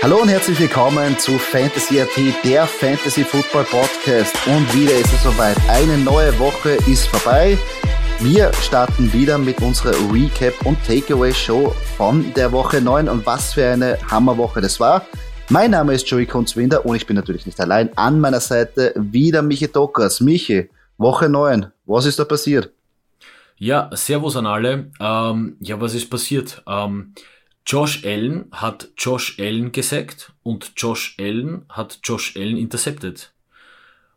Hallo und herzlich willkommen zu Fantasy AT, der Fantasy Football Podcast. Und wieder ist es soweit. Eine neue Woche ist vorbei. Wir starten wieder mit unserer Recap und Takeaway Show von der Woche 9 und was für eine Hammerwoche das war. Mein Name ist Joey Kunzwinder und ich bin natürlich nicht allein. An meiner Seite wieder Michi Dockers. Michi, Woche 9, was ist da passiert? Ja, Servus an alle. Ähm, ja, was ist passiert? Ähm, Josh Allen hat Josh Allen gesackt und Josh Allen hat Josh Allen intercepted.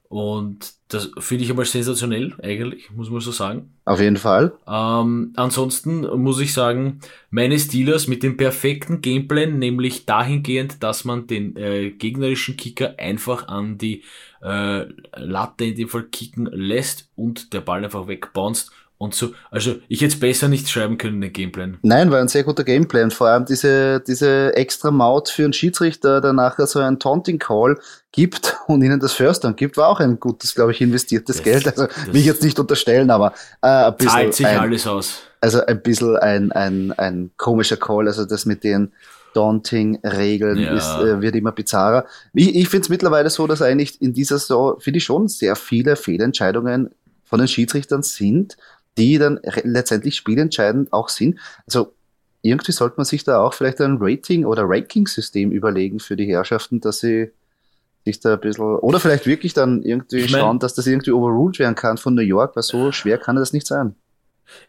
Und das finde ich aber sensationell, eigentlich, muss man so sagen. Auf jeden Fall. Ähm, ansonsten muss ich sagen, meine Steelers mit dem perfekten Gameplan, nämlich dahingehend, dass man den äh, gegnerischen Kicker einfach an die äh, Latte in dem Fall kicken lässt und der Ball einfach wegbounced und so. Also ich hätte es besser nicht schreiben können, den Gameplan. Nein, war ein sehr guter Gameplan. Vor allem diese, diese extra Maut für einen Schiedsrichter, der nachher so einen Taunting Call gibt und ihnen das First Down gibt, war auch ein gutes, glaube ich, investiertes das, Geld. Also mich jetzt nicht unterstellen, aber äh, ein bisschen. Zahlt sich ein, alles aus. Also ein bisschen ein, ein, ein komischer Call, also das mit den Daunting-Regeln ja. äh, wird immer bizarrer. Ich, ich finde es mittlerweile so, dass eigentlich in dieser Saison, finde ich schon, sehr viele Fehlentscheidungen von den Schiedsrichtern sind, die dann letztendlich spielentscheidend auch sind. Also irgendwie sollte man sich da auch vielleicht ein Rating- oder Ranking-System überlegen für die Herrschaften, dass sie sich da ein bisschen, oder vielleicht wirklich dann irgendwie ich mein, schauen, dass das irgendwie overruled werden kann von New York, weil so schwer kann das nicht sein.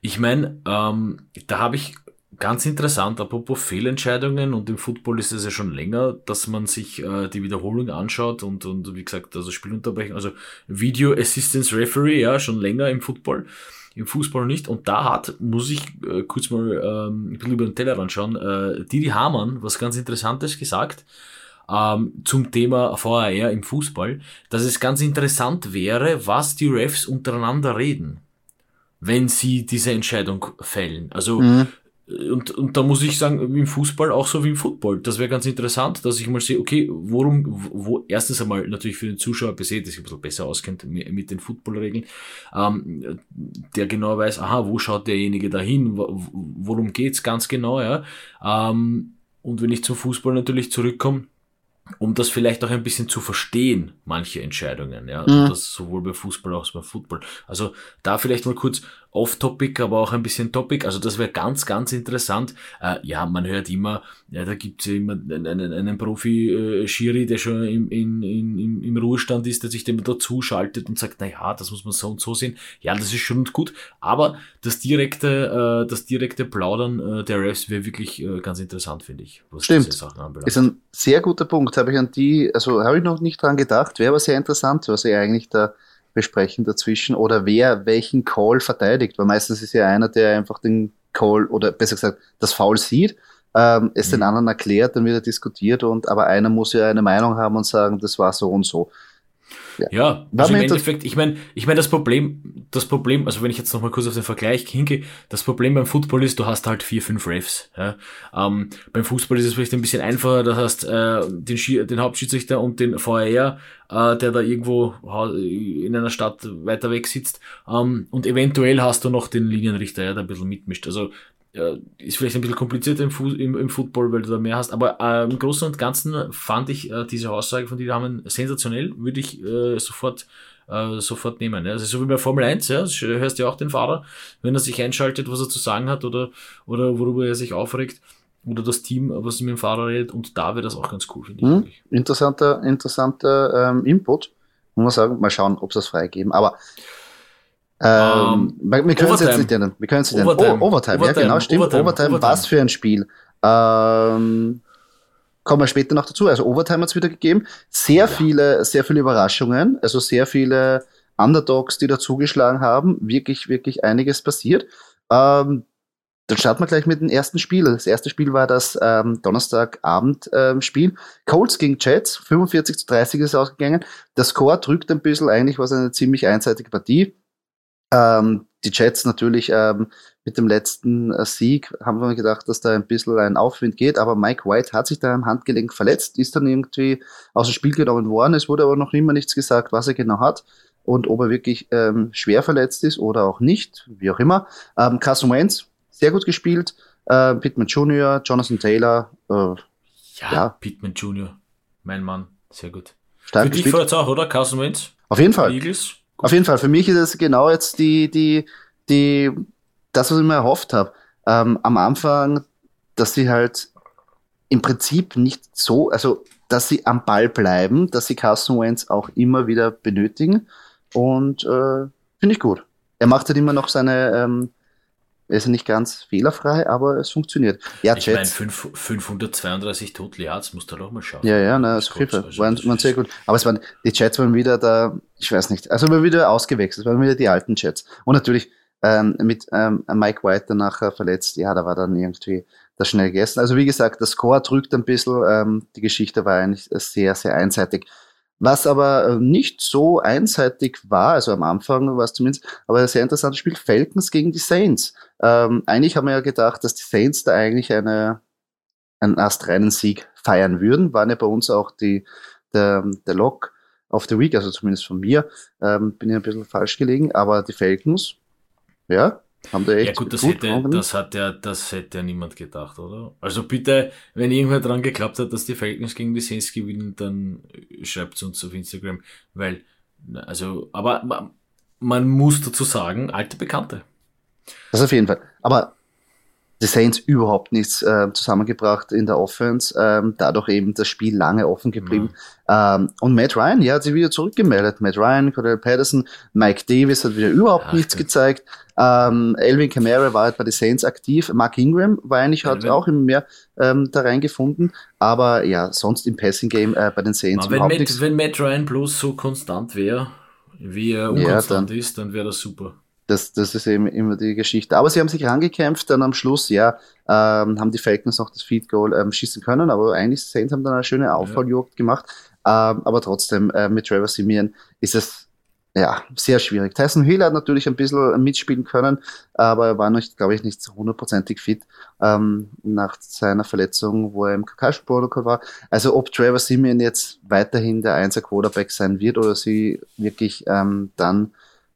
Ich meine, ähm, da habe ich ganz interessant, apropos Fehlentscheidungen und im Football ist es ja schon länger, dass man sich äh, die Wiederholung anschaut und, und wie gesagt, also Spielunterbrechung, also Video Assistance Referee, ja, schon länger im Football im Fußball nicht. Und da hat, muss ich äh, kurz mal ähm, ein bisschen über den Teller anschauen, äh, Didi Hamann was ganz Interessantes gesagt ähm, zum Thema VAR im Fußball, dass es ganz interessant wäre, was die Refs untereinander reden, wenn sie diese Entscheidung fällen. Also mhm und, und da muss ich sagen, im Fußball auch so wie im Football. Das wäre ganz interessant, dass ich mal sehe, okay, worum, wo, erstens einmal natürlich für den Zuschauer se, der sich ein bisschen besser auskennt mit den Footballregeln, ähm, der genau weiß, aha, wo schaut derjenige dahin, worum geht's ganz genau, ja. Ähm, und wenn ich zum Fußball natürlich zurückkomme, um das vielleicht auch ein bisschen zu verstehen, manche Entscheidungen, ja, mhm. das sowohl bei Fußball als auch bei Football. Also da vielleicht mal kurz, off-topic, aber auch ein bisschen topic. Also das wäre ganz, ganz interessant. Äh, ja, man hört immer, ja, da gibt's ja immer einen, einen Profi-Schiri, der schon im, in, in, im Ruhestand ist, der sich dem dazu schaltet und sagt, na ja, das muss man so und so sehen. Ja, das ist schon gut. Aber das direkte, äh, das direkte Plaudern äh, der Refs wäre wirklich äh, ganz interessant, finde ich. Was Stimmt. Diese Sachen anbelangt. Ist ein sehr guter Punkt. Habe ich an die, also habe ich noch nicht dran gedacht. Wäre aber sehr interessant, was ihr eigentlich da besprechen dazwischen oder wer welchen Call verteidigt, weil meistens ist ja einer, der einfach den Call oder besser gesagt das Foul sieht, ähm, es mhm. den anderen erklärt, dann wird er diskutiert und aber einer muss ja eine Meinung haben und sagen, das war so und so. Ja, ja also im Endeffekt, ich meine, ich meine, das Problem, das Problem, also wenn ich jetzt nochmal kurz auf den Vergleich hingehe, das Problem beim Football ist, du hast halt vier, fünf Refs. Ja. Ähm, beim Fußball ist es vielleicht ein bisschen einfacher, da hast äh, den, den Hauptschiedsrichter und den VAR, äh, der da irgendwo in einer Stadt weiter weg sitzt. Ähm, und eventuell hast du noch den Linienrichter, ja, der ein bisschen mitmischt. Also ja, ist vielleicht ein bisschen komplizierter im, Fu im, im, Football, weil du da mehr hast, aber äh, im Großen und Ganzen fand ich äh, diese Aussage von dir haben sensationell, würde ich äh, sofort äh, sofort nehmen. Ja. Also so wie bei Formel 1, ja, hörst du ja auch den Fahrer, wenn er sich einschaltet, was er zu sagen hat oder, oder worüber er sich aufregt oder das Team, was mit dem Fahrer redet und da wäre das auch ganz cool, finde hm, ich. Interessanter, interessanter ähm, Input. Muss man sagen, mal schauen, ob sie das freigeben. Aber ähm, um, ähm, wir können es jetzt nicht nennen. Wir können es nicht Overtime. Oh, Overtime. Overtime. Ja, genau, stimmt. Overtime. Overtime. Overtime. Was für ein Spiel. Ähm, kommen wir später noch dazu. Also Overtime hat es wieder gegeben. Sehr ja. viele, sehr viele Überraschungen. Also sehr viele Underdogs, die da zugeschlagen haben. Wirklich, wirklich einiges passiert. Ähm, dann starten wir gleich mit dem ersten Spiel. Das erste Spiel war das ähm, Donnerstagabend-Spiel. Ähm, Colts gegen Jets. 45 zu 30 ist ausgegangen. Der Score drückt ein bisschen. Eigentlich war es eine ziemlich einseitige Partie. Ähm, die Jets natürlich ähm, mit dem letzten äh, Sieg haben wir gedacht, dass da ein bisschen ein Aufwind geht, aber Mike White hat sich da am Handgelenk verletzt, ist dann irgendwie aus dem Spiel genommen worden. Es wurde aber noch immer nichts gesagt, was er genau hat und ob er wirklich ähm, schwer verletzt ist oder auch nicht, wie auch immer. Ähm, Carson Wentz, sehr gut gespielt. Äh, Pittman Jr., Jonathan Taylor, äh, Ja, ja. Pittman Jr., mein Mann, sehr gut. Stark Für dich gespielt. jetzt auch, oder? Carson Wentz? Auf jeden Fall. Eagles? Auf jeden Fall. Für mich ist es genau jetzt die, die, die, das, was ich mir erhofft habe. Ähm, am Anfang, dass sie halt im Prinzip nicht so, also dass sie am Ball bleiben, dass sie Carson Wentz auch immer wieder benötigen. Und äh, finde ich gut. Er macht halt immer noch seine, ähm, er ist nicht ganz fehlerfrei, aber es funktioniert. Ja, ich meine, 532 Total Yards musst du doch mal schauen. Ja, ja, na, das Fall. Also waren, waren sehr gut. Aber es waren, die Chats waren wieder da, ich weiß nicht, also waren wieder ausgewechselt, waren wieder die alten Chats. Und natürlich ähm, mit ähm, Mike White danach verletzt, ja, da war dann irgendwie das schnell gegessen. Also wie gesagt, das Score drückt ein bisschen, ähm, die Geschichte war eigentlich sehr, sehr einseitig. Was aber äh, nicht so einseitig war, also am Anfang war es zumindest, aber ein sehr interessantes Spiel, Falcons gegen die Saints. Ähm, eigentlich haben wir ja gedacht, dass die Saints da eigentlich eine, einen astreinen Sieg feiern würden. Waren ja bei uns auch die, der, der Lock of the Week, also zumindest von mir, ähm, bin ich ein bisschen falsch gelegen, aber die Falcons, ja, haben da echt ja gut, das gut hätte, das hat ja, das hätte ja niemand gedacht, oder? Also bitte, wenn irgendwer dran geklappt hat, dass die Falcons gegen die Saints gewinnen, dann schreibt uns auf Instagram, weil, also, aber man muss dazu sagen, alte Bekannte. Das auf jeden Fall. Aber die Saints überhaupt nichts äh, zusammengebracht in der Offense, ähm, dadurch eben das Spiel lange offen geblieben. Ja. Ähm, und Matt Ryan, ja, hat sich wieder zurückgemeldet. Matt Ryan, Cordell Patterson, Mike Davis hat wieder überhaupt ja, nichts gezeigt. Ähm, Elvin Kamara war halt bei den Saints aktiv. Mark Ingram war eigentlich, hat auch immer mehr ähm, da reingefunden. Aber ja, sonst im Passing Game äh, bei den Saints Aber überhaupt wenn Matt, wenn Matt Ryan bloß so konstant wäre, wie er unkonstant ja, dann, ist, dann wäre das super. Das, das ist eben immer die Geschichte. Aber sie haben sich rangekämpft, dann am Schluss, ja, ähm, haben die Falcons noch das Feed Goal ähm, schießen können, aber eigentlich Saints haben dann eine schöne Aufholjagd ja. gemacht. Ähm, aber trotzdem, äh, mit Trevor Simeon ist es ja, sehr schwierig. Tyson Hill hat natürlich ein bisschen mitspielen können, aber er war nicht, glaube ich, nicht hundertprozentig fit ähm, nach seiner Verletzung, wo er im Concussion-Protokoll war. Also ob Trevor Simeon jetzt weiterhin der Einser Quarterback sein wird oder sie wirklich ähm, dann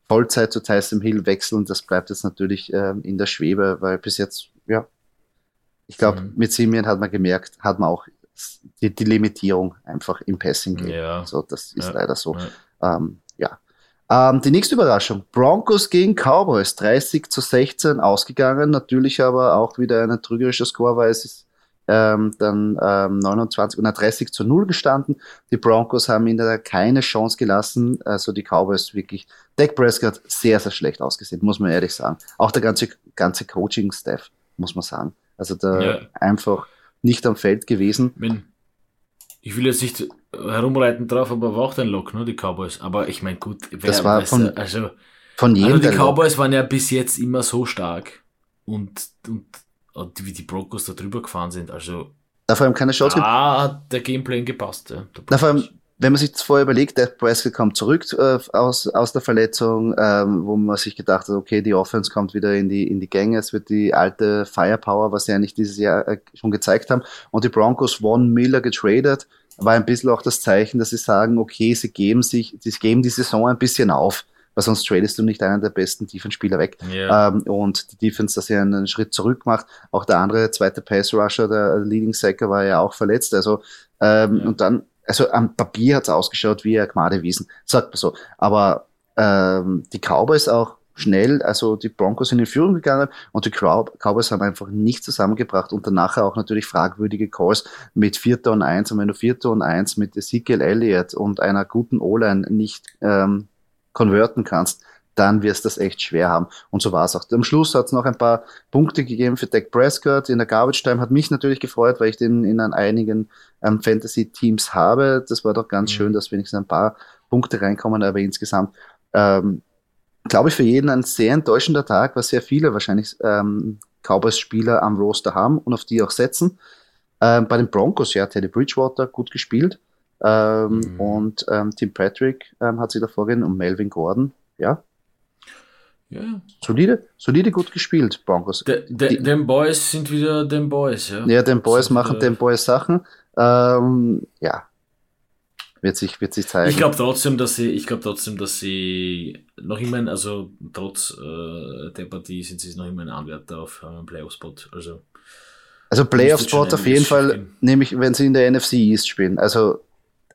Vollzeit zu Tyson Hill wechseln, das bleibt jetzt natürlich ähm, in der Schwebe, weil bis jetzt, ja, ich glaube, mhm. mit Simeon hat man gemerkt, hat man auch die, die Limitierung einfach im Passing geht. Ja. So, das ist ja. leider so. Ja. Ähm, ja. Ähm, die nächste Überraschung. Broncos gegen Cowboys. 30 zu 16 ausgegangen. Natürlich aber auch wieder ein trügerischer Score, weil es ist ähm, dann ähm, 29 und 30 zu 0 gestanden. Die Broncos haben ihnen da keine Chance gelassen. Also die Cowboys wirklich. Dak Prescott sehr, sehr schlecht ausgesehen, muss man ehrlich sagen. Auch der ganze, ganze Coaching-Staff, muss man sagen. Also da ja. einfach nicht am Feld gewesen. Wenn, ich will jetzt nicht herumreiten drauf, aber war auch dein Lock, ne, die Cowboys. Aber ich meine, gut, wer, das war von, also, von jedem also die Cowboys Lock. waren ja bis jetzt immer so stark und, und wie die Broncos da drüber gefahren sind. Also da vor allem keine Chance Ah, hat der Gameplan gepasst. Ja, da vor allem, wenn man sich das vorher überlegt, der Prescott kommt zurück äh, aus, aus der Verletzung, ähm, wo man sich gedacht hat, okay, die Offense kommt wieder in die, in die Gänge, es wird die alte Firepower, was sie eigentlich dieses Jahr äh, schon gezeigt haben. Und die Broncos Von Miller getradet, war ein bisschen auch das Zeichen, dass sie sagen, okay, sie geben sich, sie geben die Saison ein bisschen auf weil sonst tradest du nicht einen der besten Defense-Spieler weg. Yeah. Ähm, und die Defense, dass er einen Schritt zurück macht. Auch der andere zweite Pass-Rusher, der Leading Sacker, war ja auch verletzt. Also, ähm, ja. und dann, also am Papier hat's ausgeschaut wie ein Gmade Wiesen, sagt man so. Aber ähm, die Cowboys auch schnell, also die Broncos sind in Führung gegangen und die Cowboys haben einfach nicht zusammengebracht und danach auch natürlich fragwürdige Calls mit Vierter und Eins und wenn du Vierter und Eins mit Ezekiel Elliott und einer guten O-Line nicht ähm, konverten kannst, dann wirst du das echt schwer haben. Und so war es auch. Am Schluss hat es noch ein paar Punkte gegeben für Dak Prescott. In der Garbage Time hat mich natürlich gefreut, weil ich den in einigen ähm, Fantasy-Teams habe. Das war doch ganz mhm. schön, dass wenigstens ein paar Punkte reinkommen, aber insgesamt ähm, glaube ich für jeden ein sehr enttäuschender Tag, was sehr viele wahrscheinlich ähm, Cowboys-Spieler am Roster haben und auf die auch setzen. Ähm, bei den Broncos, ja, Teddy Bridgewater gut gespielt. Ähm, mhm. Und ähm, Tim Patrick ähm, hat sich da vorgehen und Melvin Gordon, ja. Ja. Solide, solide gut gespielt, Broncos. De, de, den Boys sind wieder den Boys, ja. Ja, den Boys machen den Boys Sachen. Ähm, ja. Wird sich, wird sich zeigen. Ich glaube trotzdem, dass sie, ich glaube trotzdem, dass sie noch immer, also trotz äh, der Partie sind sie noch immer ein Anwärter auf einen Playoff-Spot. Also Also Playoff-Spot auf jeden Fall, nämlich wenn sie in der NFC East spielen. Also,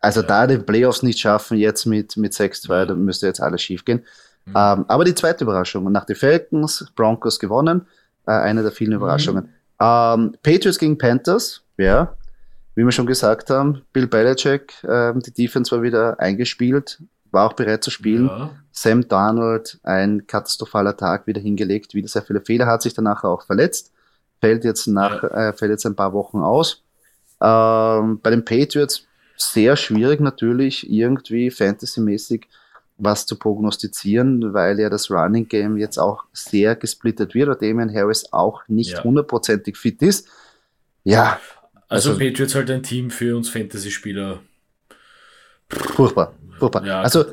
also ja. da die Playoffs nicht schaffen, jetzt mit, mit 6-2, ja. dann müsste jetzt alles schief gehen. Mhm. Ähm, aber die zweite Überraschung, nach den Falcons, Broncos gewonnen, äh, eine der vielen mhm. Überraschungen. Mhm. Ähm, Patriots gegen Panthers, ja, wie wir schon gesagt haben, Bill Belichick, ähm, die Defense war wieder eingespielt, war auch bereit zu spielen. Ja. Sam Darnold, ein katastrophaler Tag wieder hingelegt, wieder sehr viele Fehler, hat sich danach auch verletzt fällt jetzt nach, ja. äh, fällt jetzt ein paar Wochen aus. Ähm, bei den Patriots sehr schwierig natürlich irgendwie fantasymäßig was zu prognostizieren, weil ja das Running Game jetzt auch sehr gesplittet wird, und Damian Harris auch nicht hundertprozentig ja. fit ist. Ja. Also, also Patriots halt ein Team für uns Fantasy-Spieler. Furchtbar. Furchtbar. Ja, also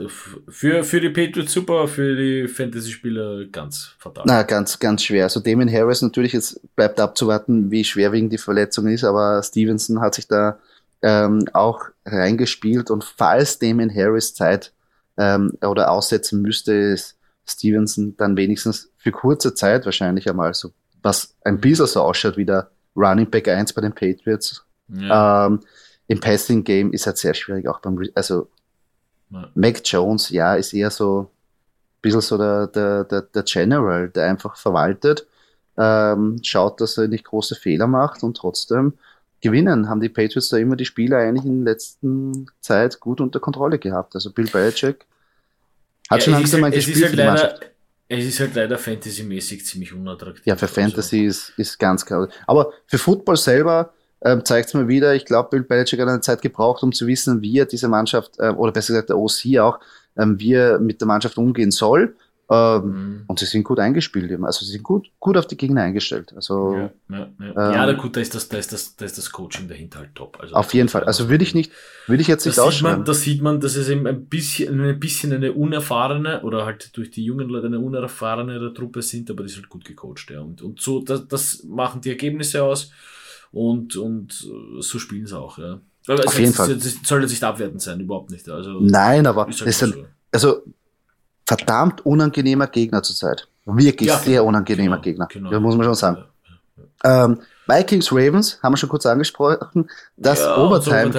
für, für die Patriots super, für die Fantasy-Spieler ganz fatal. Na, ganz, ganz schwer. Also Damien Harris natürlich, jetzt bleibt abzuwarten, wie schwerwiegend die Verletzung ist, aber Stevenson hat sich da ähm, auch reingespielt und falls Damien Harris Zeit ähm, oder aussetzen müsste, ist Stevenson dann wenigstens für kurze Zeit wahrscheinlich einmal so, was ein bisschen so ausschaut wie der Running Back 1 bei den Patriots. Ja. Ähm, Im Passing Game ist halt sehr schwierig, auch beim, also ja. Mac Jones, ja, ist eher so ein bisschen so der, der, der, der General, der einfach verwaltet, ähm, schaut, dass er nicht große Fehler macht und trotzdem gewinnen. Haben die Patriots da immer die Spieler eigentlich in der letzten Zeit gut unter Kontrolle gehabt. Also Bill Belichick hat ja, schon langsam mal gespielt. Halt leider, es ist halt leider fantasymäßig ziemlich unattraktiv. Ja, für Fantasy also. ist, ist ganz klar. Aber für Football selber ähm, zeigt es mir wieder, ich glaube, Bill Belichick hat eine Zeit gebraucht, um zu wissen, wie er diese Mannschaft, äh, oder besser gesagt der OC auch, ähm, wie er mit der Mannschaft umgehen soll. Ähm, mhm. Und sie sind gut eingespielt eben. Also sie sind gut, gut auf die Gegner eingestellt. Also, ja, ja, ja. ja ähm, gut, da ist, das, da, ist das, da ist das Coaching dahinter halt top. Also auf jeden Fall. Also würde ich nicht, würde ich jetzt nicht ausschreiben. Da sieht man, dass es eben ein bisschen, ein bisschen eine unerfahrene oder halt durch die jungen Leute eine unerfahrene Truppe sind, aber die sind halt gut gecoacht. Ja. Und, und so, das, das machen die Ergebnisse aus und, und äh, so spielen sie auch. Ja. Also Auf jeden Fall. Soll jetzt nicht abwertend sein, überhaupt nicht. Also, Nein, aber halt ist ein, so. also verdammt unangenehmer Gegner zurzeit. Wirklich ja, sehr unangenehmer genau, Gegner. Genau. Das muss man schon sagen. Ähm, Vikings Ravens haben wir schon kurz angesprochen. Das ja. Overtime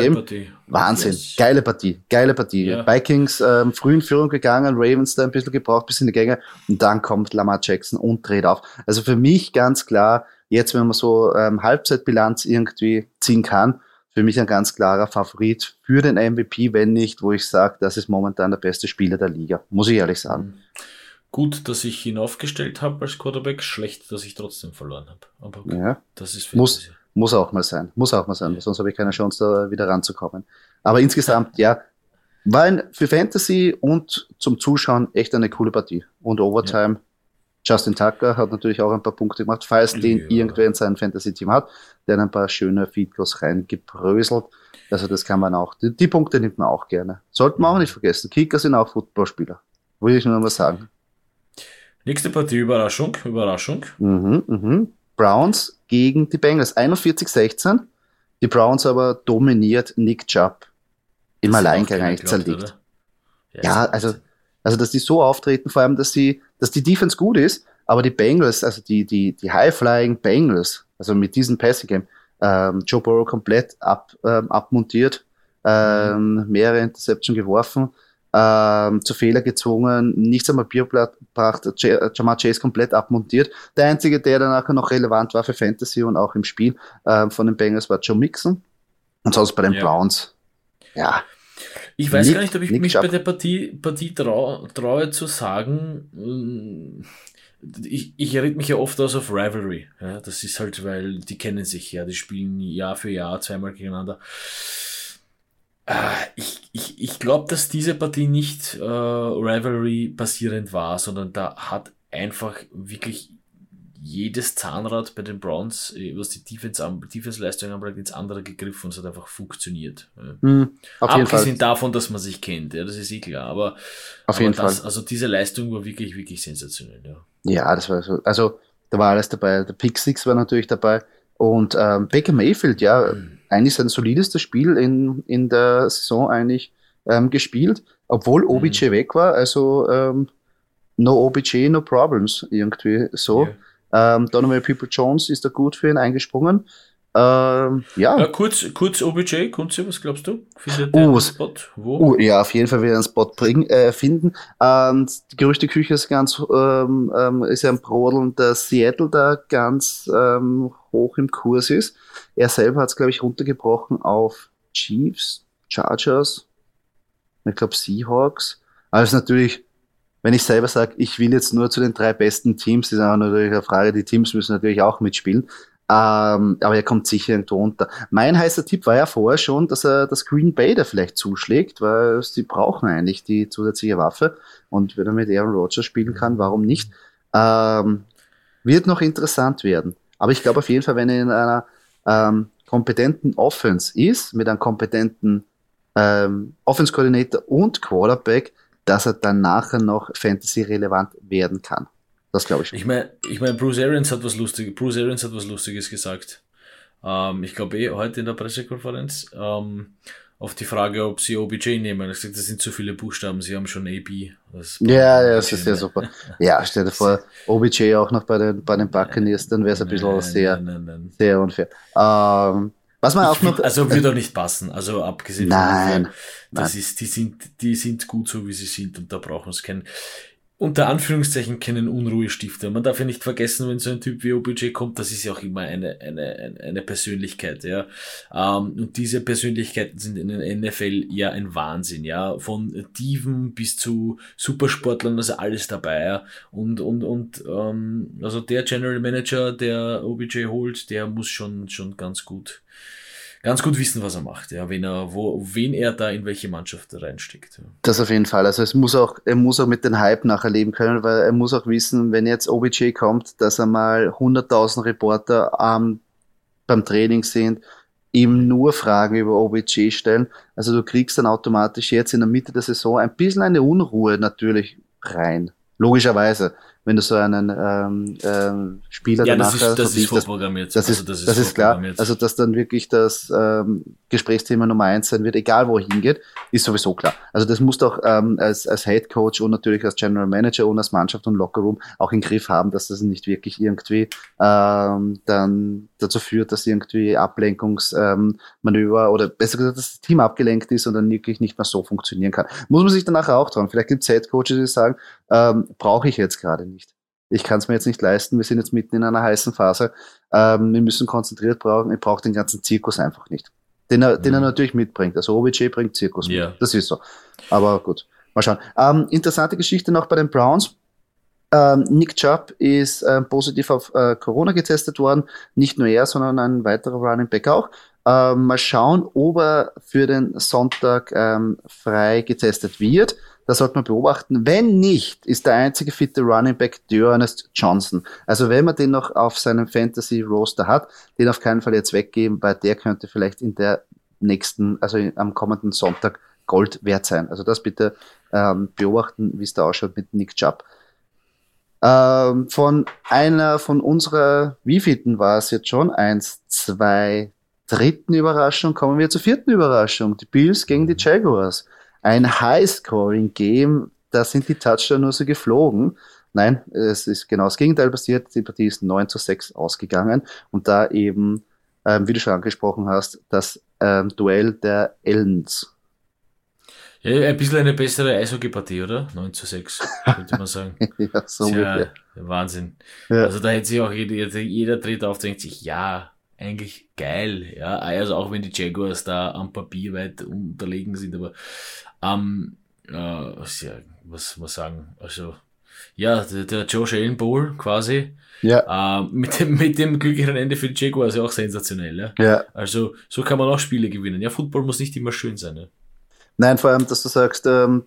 Wahnsinn. Yes. Geile Partie. Geile Partie. Ja. Vikings ähm, früh in Führung gegangen, Ravens da ein bisschen gebraucht, bis in die Gänge. Und dann kommt Lamar Jackson und dreht auf. Also für mich ganz klar, jetzt, wenn man so ähm, Halbzeitbilanz irgendwie ziehen kann, für mich ein ganz klarer Favorit für den MVP, wenn nicht, wo ich sage, das ist momentan der beste Spieler der Liga. Muss ich ehrlich sagen. Gut, dass ich ihn aufgestellt habe als Quarterback, schlecht, dass ich trotzdem verloren habe. Aber okay, ja. das ist muss, muss auch mal sein. Muss auch mal sein, sonst habe ich keine Chance, da wieder ranzukommen. Aber insgesamt, ja, war ein, für Fantasy und zum Zuschauen echt eine coole Partie. Und Overtime ja. Justin Tucker hat natürlich auch ein paar Punkte gemacht, falls ja. den irgendwer in seinem Fantasy-Team hat, der hat ein paar schöne Feedgoals reingebröselt. Also das kann man auch, die, die, Punkte nimmt man auch gerne. Sollten wir auch nicht vergessen. Kicker sind auch Footballspieler. Würde ich nur mal sagen. Nächste Partie, Überraschung, Überraschung. Mhm, mhm. Browns gegen die Bengals. 41-16. Die Browns aber dominiert Nick Chubb im Alleingang eigentlich zerlegt. Ja, ja also also, dass die so auftreten, vor allem, dass sie, dass die Defense gut ist, aber die Bengals, also die, die, die High-Flying Bengals, also mit diesem Passing Game, ähm, Joe Burrow komplett ab, ähm, abmontiert, ähm, mehrere Interception geworfen, ähm, zu Fehler gezwungen, nichts am Papier gebracht, Jamar Chase komplett abmontiert. Der einzige, der dann nachher noch relevant war für Fantasy und auch im Spiel ähm, von den Bengals war Joe Mixon. Und sonst bei den ja. Browns, ja, ich weiß nicht, gar nicht, ob ich mich ab. bei der Partie, Partie traue, traue zu sagen. Mm, ich, ich rede mich ja oft aus auf Rivalry. Ja, das ist halt, weil die kennen sich ja, die spielen Jahr für Jahr zweimal gegeneinander. Ah, ich, ich, ich glaube, dass diese Partie nicht äh, Rivalry basierend war, sondern da hat einfach wirklich jedes Zahnrad bei den Browns, äh, was die Defense-Leistung Defense anbelangt, ins andere gegriffen und es hat einfach funktioniert. Mhm, Abgesehen davon, dass man sich kennt, ja, das ist eh klar. Aber, auf aber jeden das, Fall. also diese Leistung war wirklich, wirklich sensationell. Ja, ja das war so. Also da war alles dabei. Der Pick Six war natürlich dabei. Und ähm, Baker Mayfield, ja, mhm. eigentlich sein solidestes Spiel in, in der Saison eigentlich ähm, gespielt, obwohl OBJ mhm. weg war. Also ähm, no OBJ, no problems irgendwie so. Ja. Ähm, Donovan People Jones ist da gut für ihn eingesprungen. Ähm, ja. ja. Kurz, kurz OBJ, Kunze, was glaubst du? Findet oh, einen Spot? Wo? Oh, ja, auf jeden Fall wird er einen Spot bringen, äh, finden. Und die Gerüchteküche ist ganz, ähm, ähm, ist ja ein Brodeln, dass Seattle da ganz ähm, hoch im Kurs ist. Er selber hat es, glaube ich, runtergebrochen auf Chiefs, Chargers, ich glaube Seahawks. Also natürlich, wenn ich selber sage, ich will jetzt nur zu den drei besten Teams, ist auch natürlich eine Frage, die Teams müssen natürlich auch mitspielen. Ähm, aber er kommt sicher irgendwo unter. Mein heißer Tipp war ja vorher schon, dass er das Green Bay da vielleicht zuschlägt, weil sie brauchen eigentlich die zusätzliche Waffe. Und wenn er mit Aaron Rodgers spielen kann, warum nicht? Ähm, wird noch interessant werden. Aber ich glaube auf jeden Fall, wenn er in einer ähm, kompetenten Offense ist, mit einem kompetenten ähm, Offense-Coordinator und Quarterback, dass er dann nachher noch Fantasy-relevant werden kann. Das glaube ich. Ich meine, ich mein, Bruce Arians hat was Lustiges, Bruce Arians hat was Lustiges gesagt. Ähm, ich glaube eh heute in der Pressekonferenz ähm, auf die Frage, ob sie OBJ nehmen. Er gesagt, das sind zu viele Buchstaben, sie haben schon AB. Ja, ja, das ist ja super. Ja, stell dir vor, OBJ auch noch bei den, bei den Buccaneers, dann wäre es ein bisschen nein, sehr, nein, nein, sehr unfair. Ähm, was man auch noch. Also würde äh, auch nicht passen. Also abgesehen nein, von, das nein. ist, die sind, die sind gut so, wie sie sind und da brauchen wir es kennen unter Anführungszeichen keinen Unruhestifter. Man darf ja nicht vergessen, wenn so ein Typ wie OBJ kommt, das ist ja auch immer eine, eine, eine Persönlichkeit, ja. Ähm, und diese Persönlichkeiten sind in den NFL ja ein Wahnsinn, ja. Von Diven bis zu Supersportlern, also alles dabei, ja. Und, und, und, ähm, also der General Manager, der OBJ holt, der muss schon, schon ganz gut ganz gut wissen, was er macht, ja, wenn er, wo, wen er da in welche Mannschaft reinsteckt. Ja. Das auf jeden Fall. Also es muss auch, er muss auch mit dem Hype nachher leben können, weil er muss auch wissen, wenn jetzt OBJ kommt, dass er mal 100.000 Reporter ähm, beim Training sind, ihm nur Fragen über OBJ stellen. Also du kriegst dann automatisch jetzt in der Mitte der Saison ein bisschen eine Unruhe natürlich rein. Logischerweise wenn du so einen ähm, ähm, Spieler ja, danach das ist, das ist vorprogrammiert. Das, also, das, ist, das ist klar. Also, dass dann wirklich das ähm, Gesprächsthema Nummer eins sein wird, egal wo er hingeht, ist sowieso klar. Also das musst du auch ähm, als, als Head Coach und natürlich als General Manager und als Mannschaft und Lockerroom auch im Griff haben, dass das nicht wirklich irgendwie ähm, dann dazu führt, dass irgendwie Ablenkungsmanöver ähm, oder besser gesagt, dass das Team abgelenkt ist und dann wirklich nicht mehr so funktionieren kann. Muss man sich danach auch trauen. Vielleicht gibt es Head Coaches, die sagen, ähm, brauche ich jetzt gerade nicht. Ich kann es mir jetzt nicht leisten. Wir sind jetzt mitten in einer heißen Phase. Ähm, wir müssen konzentriert brauchen. Ich brauche den ganzen Zirkus einfach nicht. Den er, mhm. den er mhm. natürlich mitbringt. Also OBJ bringt Zirkus ja. mit. Das ist so. Aber gut, mal schauen. Ähm, interessante Geschichte noch bei den Browns. Ähm, Nick Chubb ist äh, positiv auf äh, Corona getestet worden. Nicht nur er, sondern ein weiterer Running Back auch. Ähm, mal schauen, ob er für den Sonntag ähm, frei getestet wird. Das sollte man beobachten. Wenn nicht, ist der einzige fitte Running Back Ernest Johnson. Also wenn man den noch auf seinem Fantasy Roster hat, den auf keinen Fall jetzt weggeben, weil der könnte vielleicht in der nächsten, also am kommenden Sonntag Gold wert sein. Also das bitte ähm, beobachten, wie es da ausschaut mit Nick Chubb. Ähm, von einer von unserer, wie vielten war es jetzt schon? Eins, zwei, dritten Überraschung kommen wir zur vierten Überraschung. Die Bills gegen die Jaguars ein High-Scoring-Game, da sind die Touchdowns nur so geflogen. Nein, es ist genau das Gegenteil passiert. Die Partie ist 9 zu 6 ausgegangen und da eben, ähm, wie du schon angesprochen hast, das ähm, Duell der Ellens. Ja, ein bisschen eine bessere Eishockey-Partie, oder? 9 zu 6, könnte man sagen. ja, so ja, Wahnsinn. Ja. Also da hätte sich auch jeder, jeder tritt auf, denkt sich, ja, eigentlich geil, ja. Also auch wenn die Jaguars da am Papier weit unterlegen sind, aber ähm, äh, ja, was muss man sagen, also ja, der, der Josh Allen Bowl quasi. Ja. Äh, mit, dem, mit dem glücklicheren Ende für die Jaguars ja auch sensationell. Ja? ja. Also so kann man auch Spiele gewinnen. Ja, Football muss nicht immer schön sein. Ja? Nein, vor allem, dass du sagst, ähm,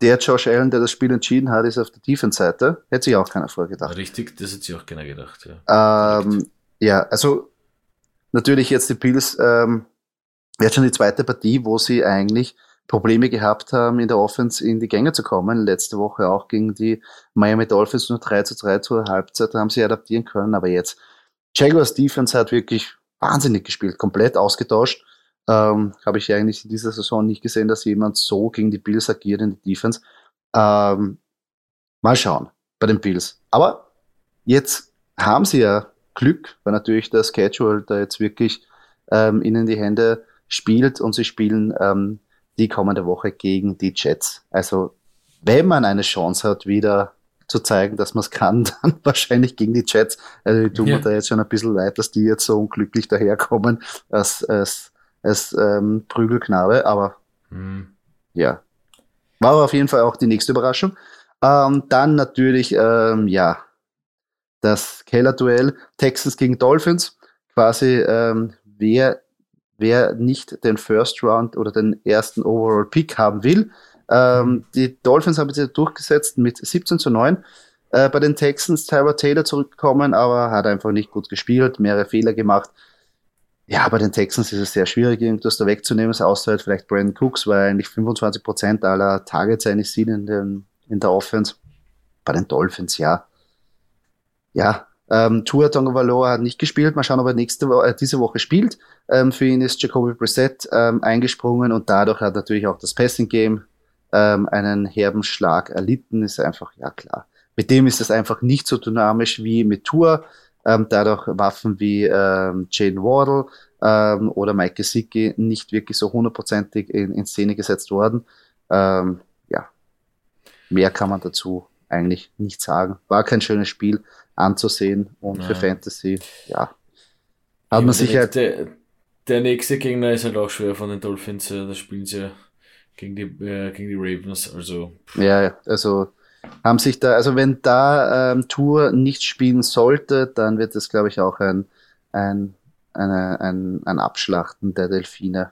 der Josh Allen, der das Spiel entschieden hat, ist auf der Defense-Seite. Hätte sich auch keiner vorgedacht. Richtig, das hätte sich auch keiner gedacht. Ja, ähm, ja also natürlich jetzt die Bills, ähm, jetzt schon die zweite Partie, wo sie eigentlich Probleme gehabt haben, in der Offense in die Gänge zu kommen. Letzte Woche auch gegen die Miami Dolphins nur 3 zu 3 zur Halbzeit, haben sie adaptieren können, aber jetzt Jaguars Defense hat wirklich wahnsinnig gespielt, komplett ausgetauscht. Ähm, Habe ich eigentlich in dieser Saison nicht gesehen, dass jemand so gegen die Bills agiert in der Defense. Ähm, mal schauen bei den Bills. Aber jetzt haben sie ja Glück, weil natürlich der Schedule da jetzt wirklich ähm, ihnen die Hände spielt und sie spielen ähm, die kommende Woche gegen die Jets. Also wenn man eine Chance hat, wieder zu zeigen, dass man es kann, dann wahrscheinlich gegen die Jets. Also die tun ja. mir da jetzt schon ein bisschen leid, dass die jetzt so unglücklich daherkommen als, als, als ähm, Prügelknabe, aber mhm. ja. War auf jeden Fall auch die nächste Überraschung. Ähm, dann natürlich, ähm, ja, das Keller-Duell Texans gegen Dolphins. Quasi, ähm, wer, wer nicht den First Round oder den ersten Overall Pick haben will. Ähm, mhm. die Dolphins haben sich durchgesetzt mit 17 zu 9. Äh, bei den Texans Tyler Taylor zurückgekommen, aber hat einfach nicht gut gespielt, mehrere Fehler gemacht. Ja, bei den Texans ist es sehr schwierig, irgendwas da wegzunehmen, außer halt vielleicht Brandon Cooks, weil eigentlich 25% aller Targets eigentlich sind in, den, in der Offense. Bei den Dolphins, ja ja, ähm, Tua Tonga hat nicht gespielt. Mal schauen, ob er nächste Woche, äh, diese Woche spielt. Ähm, für ihn ist Jacoby Brissett ähm, eingesprungen und dadurch hat natürlich auch das Passing Game ähm, einen herben Schlag erlitten. Ist einfach, ja klar. Mit dem ist es einfach nicht so dynamisch wie mit Tour. Ähm, dadurch Waffen wie ähm, Jane Wardle ähm, oder Mike Gesicki nicht wirklich so hundertprozentig in, in Szene gesetzt worden. Ähm, ja, mehr kann man dazu eigentlich nicht sagen. War kein schönes Spiel anzusehen und Nein. für Fantasy, ja. Hat ja, man sich halt. Der, der, nächste Gegner ist halt auch schwer von den Dolphins, da spielen sie gegen die, äh, gegen die Ravens, also. Ja, also haben sich da, also wenn da ähm, Tour nicht spielen sollte, dann wird es, glaube ich, auch ein, ein, eine, ein, ein Abschlachten der Delfine,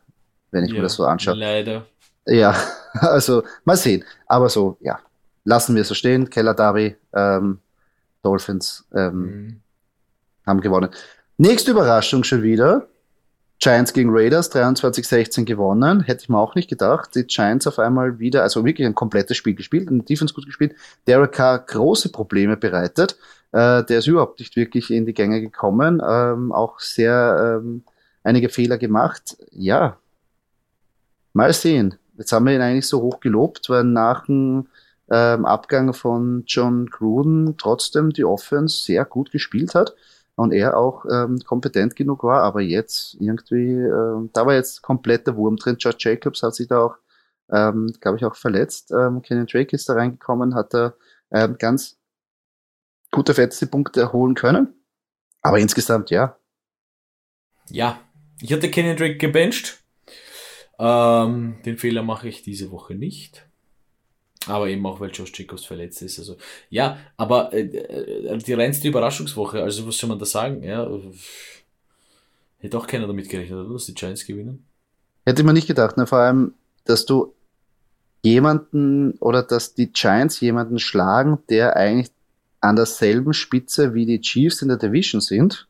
wenn ich ja, mir das so anschaue. Leider. Ja, also mal sehen. Aber so, ja, lassen wir so stehen. Keller Derby, ähm, Dolphins ähm, mhm. haben gewonnen. Nächste Überraschung schon wieder. Giants gegen Raiders, 23-16 gewonnen. Hätte ich mir auch nicht gedacht. Die Giants auf einmal wieder, also wirklich ein komplettes Spiel gespielt, und Defense gut gespielt. Derek Carr große Probleme bereitet. Äh, der ist überhaupt nicht wirklich in die Gänge gekommen. Ähm, auch sehr ähm, einige Fehler gemacht. Ja, mal sehen. Jetzt haben wir ihn eigentlich so hoch gelobt, weil nach dem ähm, Abgang von John Gruden trotzdem die Offense sehr gut gespielt hat und er auch ähm, kompetent genug war, aber jetzt irgendwie, äh, da war jetzt komplett der Wurm drin. George Jacobs hat sich da auch, ähm, glaube ich, auch verletzt. Ähm, Kenyon Drake ist da reingekommen, hat da ähm, ganz gute Fantasy-Punkte erholen können. Aber insgesamt, ja. Ja, ich hatte Kenyon Drake gebencht. Ähm, den Fehler mache ich diese Woche nicht. Aber eben auch, weil Josh Jacobs verletzt ist. Also, ja, aber äh, äh, die reinste Überraschungswoche, also was soll man da sagen? Ja, hätte auch keiner damit gerechnet, oder? Dass die Giants gewinnen. Hätte man nicht gedacht, ne? vor allem, dass du jemanden oder dass die Giants jemanden schlagen, der eigentlich an derselben Spitze wie die Chiefs in der Division sind.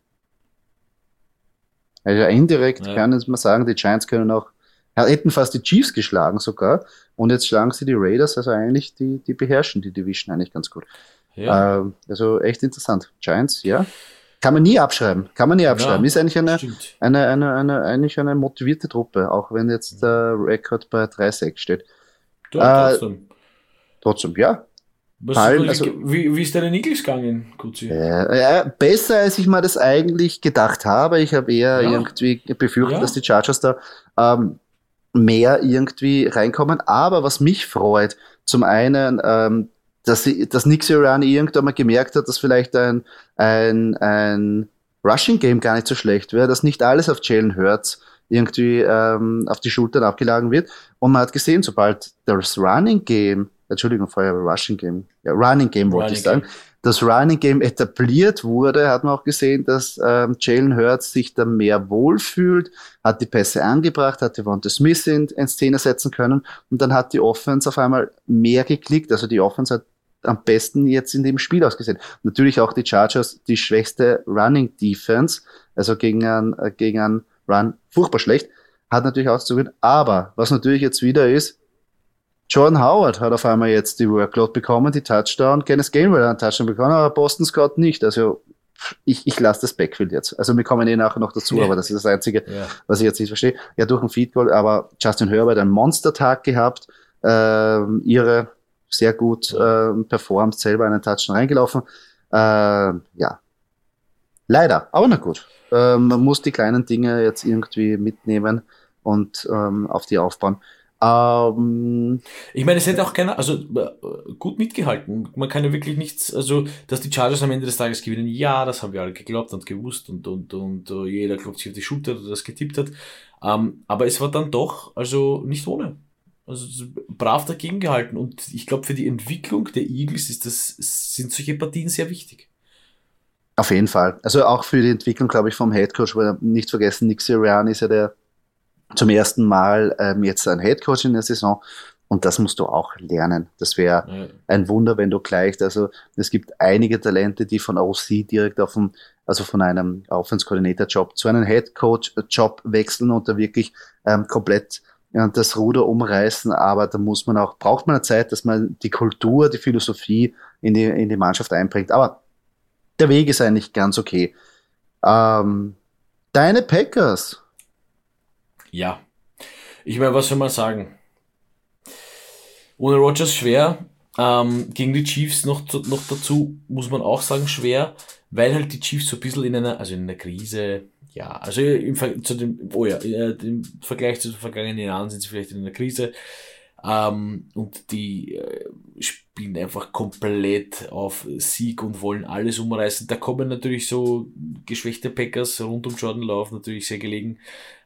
Also indirekt ja. kann man sagen, die Giants können auch hätten fast die Chiefs geschlagen sogar. Und jetzt schlagen sie die Raiders, also eigentlich, die, die beherrschen die Division eigentlich ganz gut. Ja. Ähm, also echt interessant. Giants, ja. Kann man nie abschreiben. Kann man nie abschreiben. Ja, ist eigentlich eine, eine, eine, eine, eigentlich eine motivierte Truppe, auch wenn jetzt der Rekord bei 3-6 steht. Ja, trotzdem. Äh, trotzdem, ja. Palm, also, wie, wie ist deine Eagles gegangen, Kutzi? Äh, besser, als ich mal das eigentlich gedacht habe. Ich habe eher ja. irgendwie befürchtet, dass die Chargers da ähm, mehr irgendwie reinkommen. Aber was mich freut, zum einen, ähm, dass, sie, dass Nick Sirianni irgendwann mal gemerkt hat, dass vielleicht ein, ein, ein Rushing Game gar nicht so schlecht wäre, dass nicht alles auf Jalen Hurts irgendwie ähm, auf die Schultern abgeladen wird. Und man hat gesehen, sobald das Running Game, Entschuldigung, vorher Rushing Game, ja, Running Game wollte ich sagen, Game das Running Game etabliert wurde, hat man auch gesehen, dass ähm, Jalen Hurts sich da mehr wohlfühlt, hat die Pässe angebracht, hat Devonta Smith in, in Szene setzen können und dann hat die Offense auf einmal mehr geklickt. Also die Offense hat am besten jetzt in dem Spiel ausgesehen. Natürlich auch die Chargers, die schwächste Running Defense, also gegen einen, äh, gegen einen Run furchtbar schlecht, hat natürlich auch zu. Aber was natürlich jetzt wieder ist, Jordan Howard hat auf einmal jetzt die Workload bekommen, die Touchdown. Kenneth Gainwell hat einen Touchdown bekommen, aber Boston Scott nicht. Also ich, ich lasse das Backfield jetzt. Also wir kommen eh nachher noch dazu, ja. aber das ist das Einzige, ja. was ich jetzt nicht verstehe. Ja, durch ein Feed Goal, aber Justin Herbert einen Monster-Tag gehabt, äh, ihre sehr gut äh, performt, selber einen Touchdown reingelaufen. Äh, ja. Leider, aber na gut. Ähm, man muss die kleinen Dinge jetzt irgendwie mitnehmen und ähm, auf die aufbauen. Ähm, ich meine, es hätte auch keiner, also äh, gut mitgehalten. Man kann ja wirklich nichts, also dass die Chargers am Ende des Tages gewinnen, ja, das haben wir alle geglaubt und gewusst und, und, und uh, jeder glaubt sich auf die Schulter, der das getippt hat. Ähm, aber es war dann doch, also nicht ohne. Also brav dagegen gehalten und ich glaube, für die Entwicklung der Eagles ist das, sind solche Partien sehr wichtig. Auf jeden Fall. Also auch für die Entwicklung, glaube ich, vom Headcoach, weil nicht vergessen, Nick Sirianni ist ja der zum ersten Mal ähm, jetzt ein Headcoach in der Saison. Und das musst du auch lernen. Das wäre ja. ein Wunder, wenn du gleich, also es gibt einige Talente, die von OC direkt auf dem, also von einem Offense Job zu einem Head Coach Job wechseln und da wirklich ähm, komplett ja, das Ruder umreißen. Aber da muss man auch, braucht man eine Zeit, dass man die Kultur, die Philosophie in die, in die Mannschaft einbringt. Aber der Weg ist eigentlich ganz okay. Ähm, deine Packers, ja. Ich meine, was soll man sagen? Ohne Rogers schwer. Ähm, gegen die Chiefs noch, noch dazu muss man auch sagen schwer, weil halt die Chiefs so ein bisschen in einer, also in einer Krise, ja, also im, Ver zu dem, oh ja, im Vergleich zu den vergangenen Jahren sind sie vielleicht in einer Krise. Ähm, und die äh, spielen einfach komplett auf Sieg und wollen alles umreißen. Da kommen natürlich so geschwächte Packers rund um Jordan Love natürlich sehr gelegen.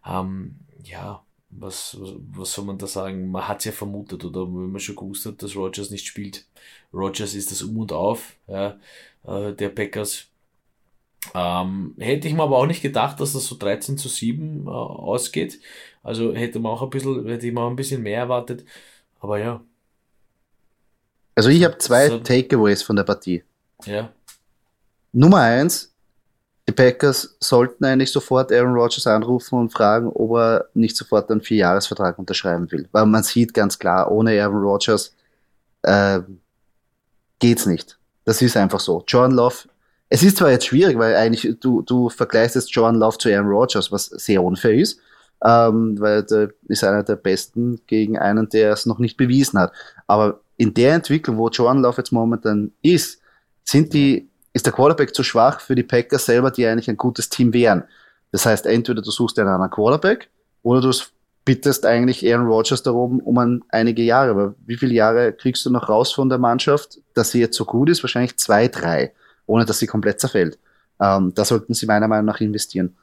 Ähm, ja, was, was soll man da sagen? Man hat es ja vermutet oder wenn man schon gewusst hat, dass Rogers nicht spielt. Rogers ist das Um und Auf ja, äh, der Packers. Ähm, hätte ich mir aber auch nicht gedacht, dass das so 13 zu 7 äh, ausgeht. Also hätte man auch ein bisschen, hätte ich mir auch ein bisschen mehr erwartet. Aber ja. Also ich habe zwei so, Takeaways von der Partie. Ja. Nummer eins, die Packers sollten eigentlich sofort Aaron Rodgers anrufen und fragen, ob er nicht sofort einen Vierjahresvertrag unterschreiben will. Weil man sieht ganz klar, ohne Aaron Rodgers äh, geht's nicht. Das ist einfach so. John Love, es ist zwar jetzt schwierig, weil eigentlich du, du vergleichst jetzt John Love zu Aaron Rodgers, was sehr unfair ist, ähm, weil der ist einer der besten gegen einen, der es noch nicht bewiesen hat. Aber in der Entwicklung, wo John Love jetzt momentan ist, sind die ist der Quarterback zu schwach für die Packers selber, die eigentlich ein gutes Team wären. Das heißt, entweder du suchst einen anderen Quarterback oder du bittest eigentlich Aaron Rodgers darum um ein, einige Jahre. Aber wie viele Jahre kriegst du noch raus von der Mannschaft, dass sie jetzt so gut ist? Wahrscheinlich zwei, drei, ohne dass sie komplett zerfällt. Ähm, da sollten sie meiner Meinung nach investieren.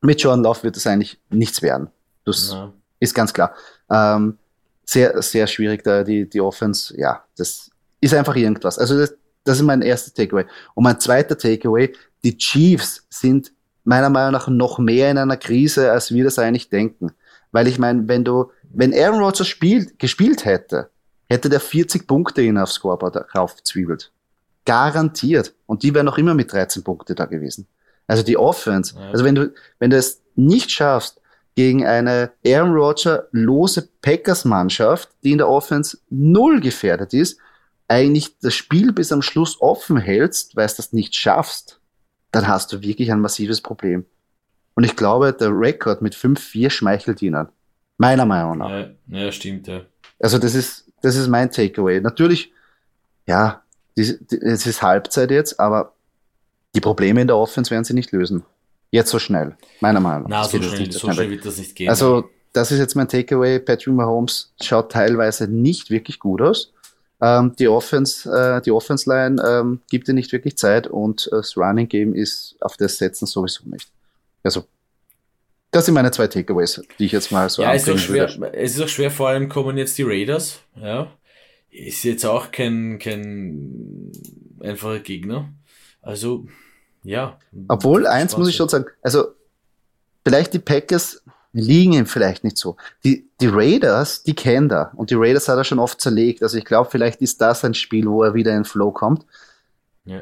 Mit Jordan Love wird es eigentlich nichts werden. Das ja. ist ganz klar. Ähm, sehr, sehr schwierig, da die, die Offense, ja, das ist einfach irgendwas. Also das, das ist mein erster Takeaway. Und mein zweiter Takeaway, die Chiefs sind meiner Meinung nach noch mehr in einer Krise, als wir das eigentlich denken. Weil ich meine, wenn du, wenn Aaron Rodgers spielt, gespielt hätte, hätte der 40 Punkte ihn aufs Scoreboard raufzwiebelt. Garantiert. Und die wären noch immer mit 13 Punkte da gewesen. Also die Offense. Ja. Also wenn du, wenn du es nicht schaffst, gegen eine Aaron Rodgers lose Packers Mannschaft, die in der Offense null gefährdet ist, eigentlich das Spiel bis am Schluss offen hältst, weil du das nicht schaffst, dann hast du wirklich ein massives Problem. Und ich glaube, der Rekord mit 5-4 schmeichelt ihnen. Meiner Meinung nach. Ja, ja, stimmt, ja. Also das ist, das ist mein Takeaway. Natürlich, ja, es ist Halbzeit jetzt, aber die Probleme in der Offense werden sie nicht lösen. Jetzt so schnell, meiner Meinung nach. Na, so schnell, so schnell wird das nicht gehen. Also, das ist jetzt mein Takeaway. Patrick Mahomes schaut teilweise nicht wirklich gut aus. Ähm, die Offense, äh, die Offense Line ähm, gibt dir nicht wirklich Zeit und äh, das Running Game ist auf das Setzen sowieso nicht. Also das sind meine zwei Takeaways, die ich jetzt mal so Ja, ist auch schwer, es ist auch schwer, vor allem kommen jetzt die Raiders, ja. Ist jetzt auch kein, kein einfacher Gegner. Also, ja. Obwohl, eins muss ich schon sagen, also vielleicht die Packers liegen ihm vielleicht nicht so. Die, die Raiders, die kennt er. Und die Raiders hat er schon oft zerlegt. Also ich glaube, vielleicht ist das ein Spiel, wo er wieder in Flow kommt. Ja.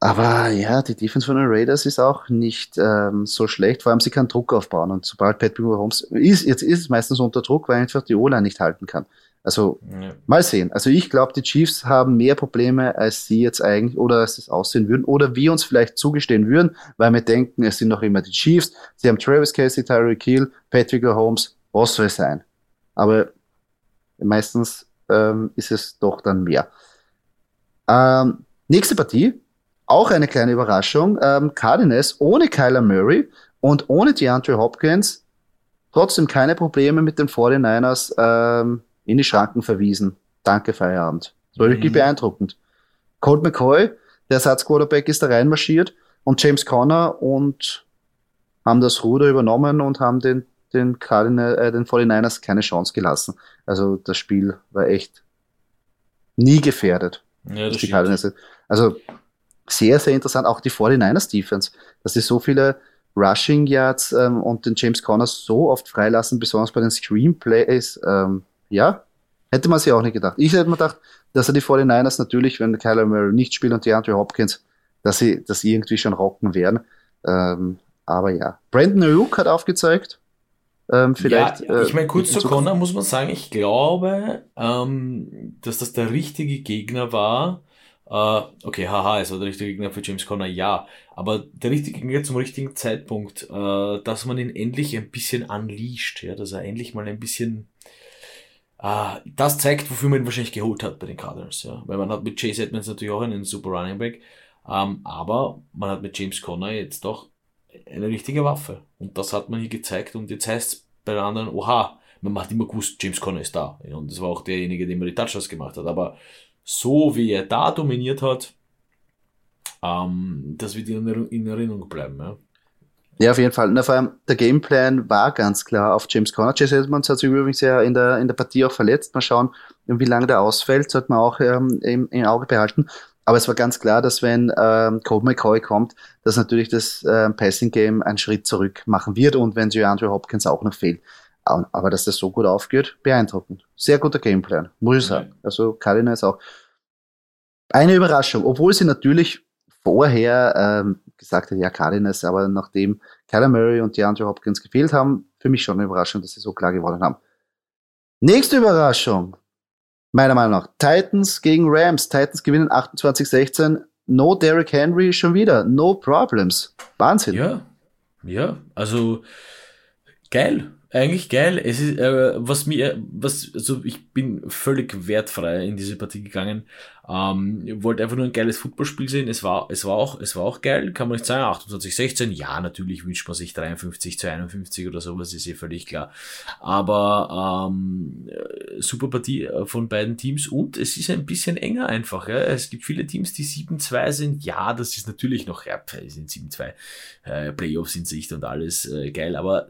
Aber ja, die Defense von den Raiders ist auch nicht ähm, so schlecht. Vor allem, sie kann Druck aufbauen. Und sobald Patrick Mahomes ist, jetzt ist es meistens unter Druck, weil einfach die O-Line nicht halten kann. Also ja. mal sehen. Also ich glaube, die Chiefs haben mehr Probleme, als sie jetzt eigentlich oder als es aussehen würden oder wir uns vielleicht zugestehen würden, weil wir denken, es sind noch immer die Chiefs. Sie haben Travis Casey, Tyreek Hill, Patrick Holmes, was soll es sein? Aber meistens ähm, ist es doch dann mehr. Ähm, nächste Partie, auch eine kleine Überraschung. Ähm, Cardinals ohne Kyler Murray und ohne DeAndre Hopkins trotzdem keine Probleme mit den 49ers ähm, in die Schranken verwiesen. Danke, Feierabend. Das war mhm. wirklich beeindruckend. Colt McCoy, der Ersatzquarterback, ist da reinmarschiert und James Conner und haben das Ruder übernommen und haben den, den, Cardinal, äh, den 49ers keine Chance gelassen. Also das Spiel war echt nie gefährdet. Ja, das die Cardinals. Also sehr, sehr interessant. Auch die 49ers Defense, dass sie so viele Rushing Yards ähm, und den James Conner so oft freilassen, besonders bei den Screenplays. Ähm, ja, hätte man sich auch nicht gedacht. Ich hätte mir gedacht, dass er die 49ers natürlich, wenn Kyler Murray nicht spielt und die Andrew Hopkins, dass sie das irgendwie schon rocken werden. Ähm, aber ja, Brandon Ayuk hat aufgezeigt, ähm, vielleicht. Ja, ich meine, kurz äh, zu Connor muss man sagen, ich glaube, ähm, dass das der richtige Gegner war. Äh, okay, haha, es war der richtige Gegner für James Conner, ja. Aber der richtige Gegner zum richtigen Zeitpunkt, äh, dass man ihn endlich ein bisschen unleasht, ja, dass er endlich mal ein bisschen äh, das zeigt, wofür man ihn wahrscheinlich geholt hat bei den Cardinals, ja. Weil man hat mit Chase Edmonds natürlich auch einen super Running Back, ähm, aber man hat mit James Conner jetzt doch eine richtige Waffe. Und das hat man hier gezeigt und jetzt heißt es bei den anderen, oha, man macht immer gewusst, James Conner ist da. Und das war auch derjenige, der immer die Touchdowns gemacht hat. Aber so wie er da dominiert hat, ähm, das wird in Erinnerung bleiben. Ja. Ja, auf jeden Fall. Na, vor allem, der Gameplan war ganz klar auf James Conner. Jesse Edmonds hat sich übrigens ja in der, in der Partie auch verletzt. Mal schauen, wie lange der ausfällt, sollte man auch ähm, im, im Auge behalten. Aber es war ganz klar, dass wenn ähm, Colt McCoy kommt, dass natürlich das äh, Passing Game einen Schritt zurück machen wird und wenn Andrew Hopkins auch noch fehlt. Aber dass das so gut aufgeht, beeindruckend. Sehr guter Gameplan, muss ich sagen. Also Cardinals auch. Eine Überraschung, obwohl sie natürlich vorher ähm, gesagt hat, ja, Cardinals, aber nachdem Kyler Murray und DeAndre Hopkins gefehlt haben, für mich schon eine Überraschung, dass sie so klar gewonnen haben. Nächste Überraschung, meiner Meinung nach, Titans gegen Rams. Titans gewinnen 28-16. No Derrick Henry schon wieder. No problems. Wahnsinn. Ja, ja, also geil eigentlich geil. Es ist, äh, was mir, was, also ich bin völlig wertfrei in diese Partie gegangen. Ähm, wollte einfach nur ein geiles Footballspiel sehen. Es war, es war auch, es war auch geil, kann man nicht sagen. 28, 16, ja, natürlich wünscht man sich 53 zu 51 oder sowas, ist eh völlig klar. Aber ähm, super Partie äh, von beiden Teams und es ist ein bisschen enger einfach. Ja. Es gibt viele Teams, die 7-2 sind. Ja, das ist natürlich noch, ja, sind 7-2 äh, Playoffs in Sicht und alles äh, geil, aber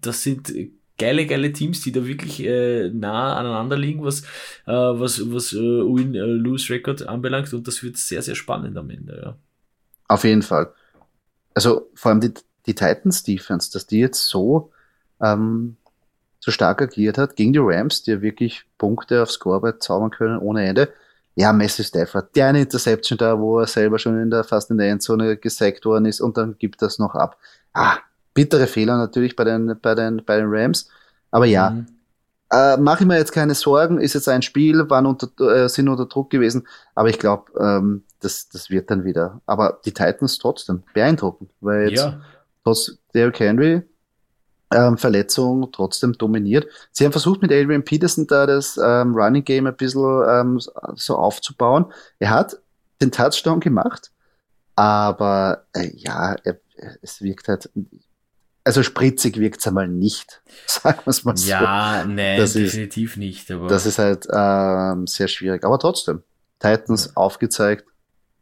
das sind geile, geile Teams, die da wirklich äh, nah aneinander liegen, was, äh, was, was äh, Win-Lose-Record anbelangt und das wird sehr, sehr spannend am Ende, ja. Auf jeden Fall. Also vor allem die, die Titans Defense, dass die jetzt so, ähm, so stark agiert hat gegen die Rams, die ja wirklich Punkte aufs Scoreboard zaubern können ohne Ende. Ja, Messi Stafford, der eine Interception da, wo er selber schon in der, fast in der Endzone gesackt worden ist und dann gibt das noch ab. Ah, bittere Fehler natürlich bei den, bei den, bei den Rams. Aber ja, mhm. äh, mache ich mir jetzt keine Sorgen, ist jetzt ein Spiel, waren unter, äh, sind unter Druck gewesen, aber ich glaube, ähm, das, das wird dann wieder. Aber die Titans trotzdem beeindruckend, weil jetzt ja. trotz Derrick Henry ähm, Verletzung trotzdem dominiert. Sie haben versucht mit Adrian Peterson da das ähm, Running Game ein bisschen ähm, so aufzubauen. Er hat den Touchdown gemacht, aber äh, ja, er, es wirkt halt, also spritzig wirkt es einmal nicht, sagen wir es mal so. Ja, nein, das definitiv ist, nicht. Aber das ist halt ähm, sehr schwierig. Aber trotzdem, Titans ja. aufgezeigt,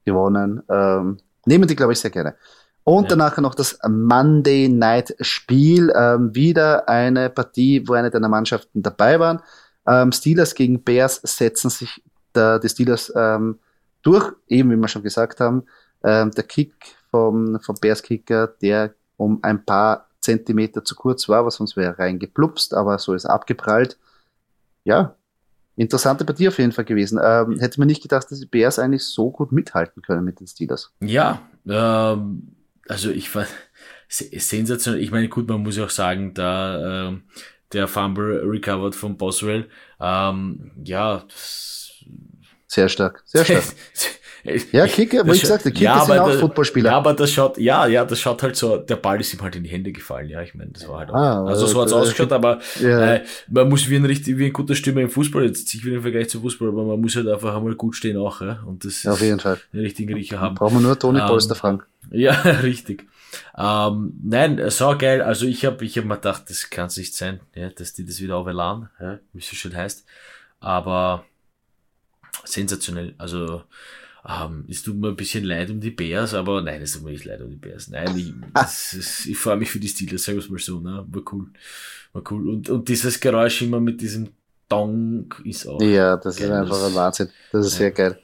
gewonnen. Ähm, nehmen die, glaube ich, sehr gerne. Und ja. danach noch das Monday Night Spiel. Ähm, wieder eine Partie, wo eine deiner Mannschaften dabei waren. Ähm, Steelers gegen Bears setzen sich da, die Steelers ähm, durch, eben wie wir schon gesagt haben. Ähm, der Kick vom, vom Bears Kicker, der um ein paar Zentimeter zu kurz war, was sonst wäre reingeplupst, aber so ist abgeprallt. Ja, interessante Partie auf jeden Fall gewesen. Ähm, hätte man nicht gedacht, dass die Bears eigentlich so gut mithalten können mit den Steelers. Ja, ähm, also ich war sensationell. Ich meine, gut, man muss ja auch sagen, da ähm, der Fumble recovered von Boswell, ähm, ja, sehr stark, sehr stark. Ja, Kicker, aber ich sagte, Kicker ja, sind auch das, Footballspieler. Ja, aber das schaut, ja, ja, das schaut halt so, der Ball ist ihm halt in die Hände gefallen, ja, ich meine, das war halt auch, ah, also so hat's äh, ausgeschaut, aber ja. äh, man muss wie ein richtig, wie ein guter Stürmer im Fußball, jetzt ich will im Vergleich zum Fußball, aber man muss halt einfach einmal gut stehen auch, ja, und das ja, auf jeden Fall. den richtigen Riecher haben. Brauchen wir nur Toni ähm, Polster fragen. Ja, richtig. Ähm, nein, so geil. Also ich habe ich hab mir gedacht, das kann es nicht sein, ja, dass die das wieder aufladen, ja, wie es so schön heißt. Aber sensationell. Also ähm, es tut mir ein bisschen leid um die Bears, aber nein, es tut mir nicht leid um die Bears. Nein, ich, ist, ich freue mich für die Steelers, sagen wir es mal so, ne? War cool. War cool. Und, und dieses Geräusch immer mit diesem Dong ist auch. Ja, das geil. ist einfach ein Wahnsinn. Das ist ja. sehr geil.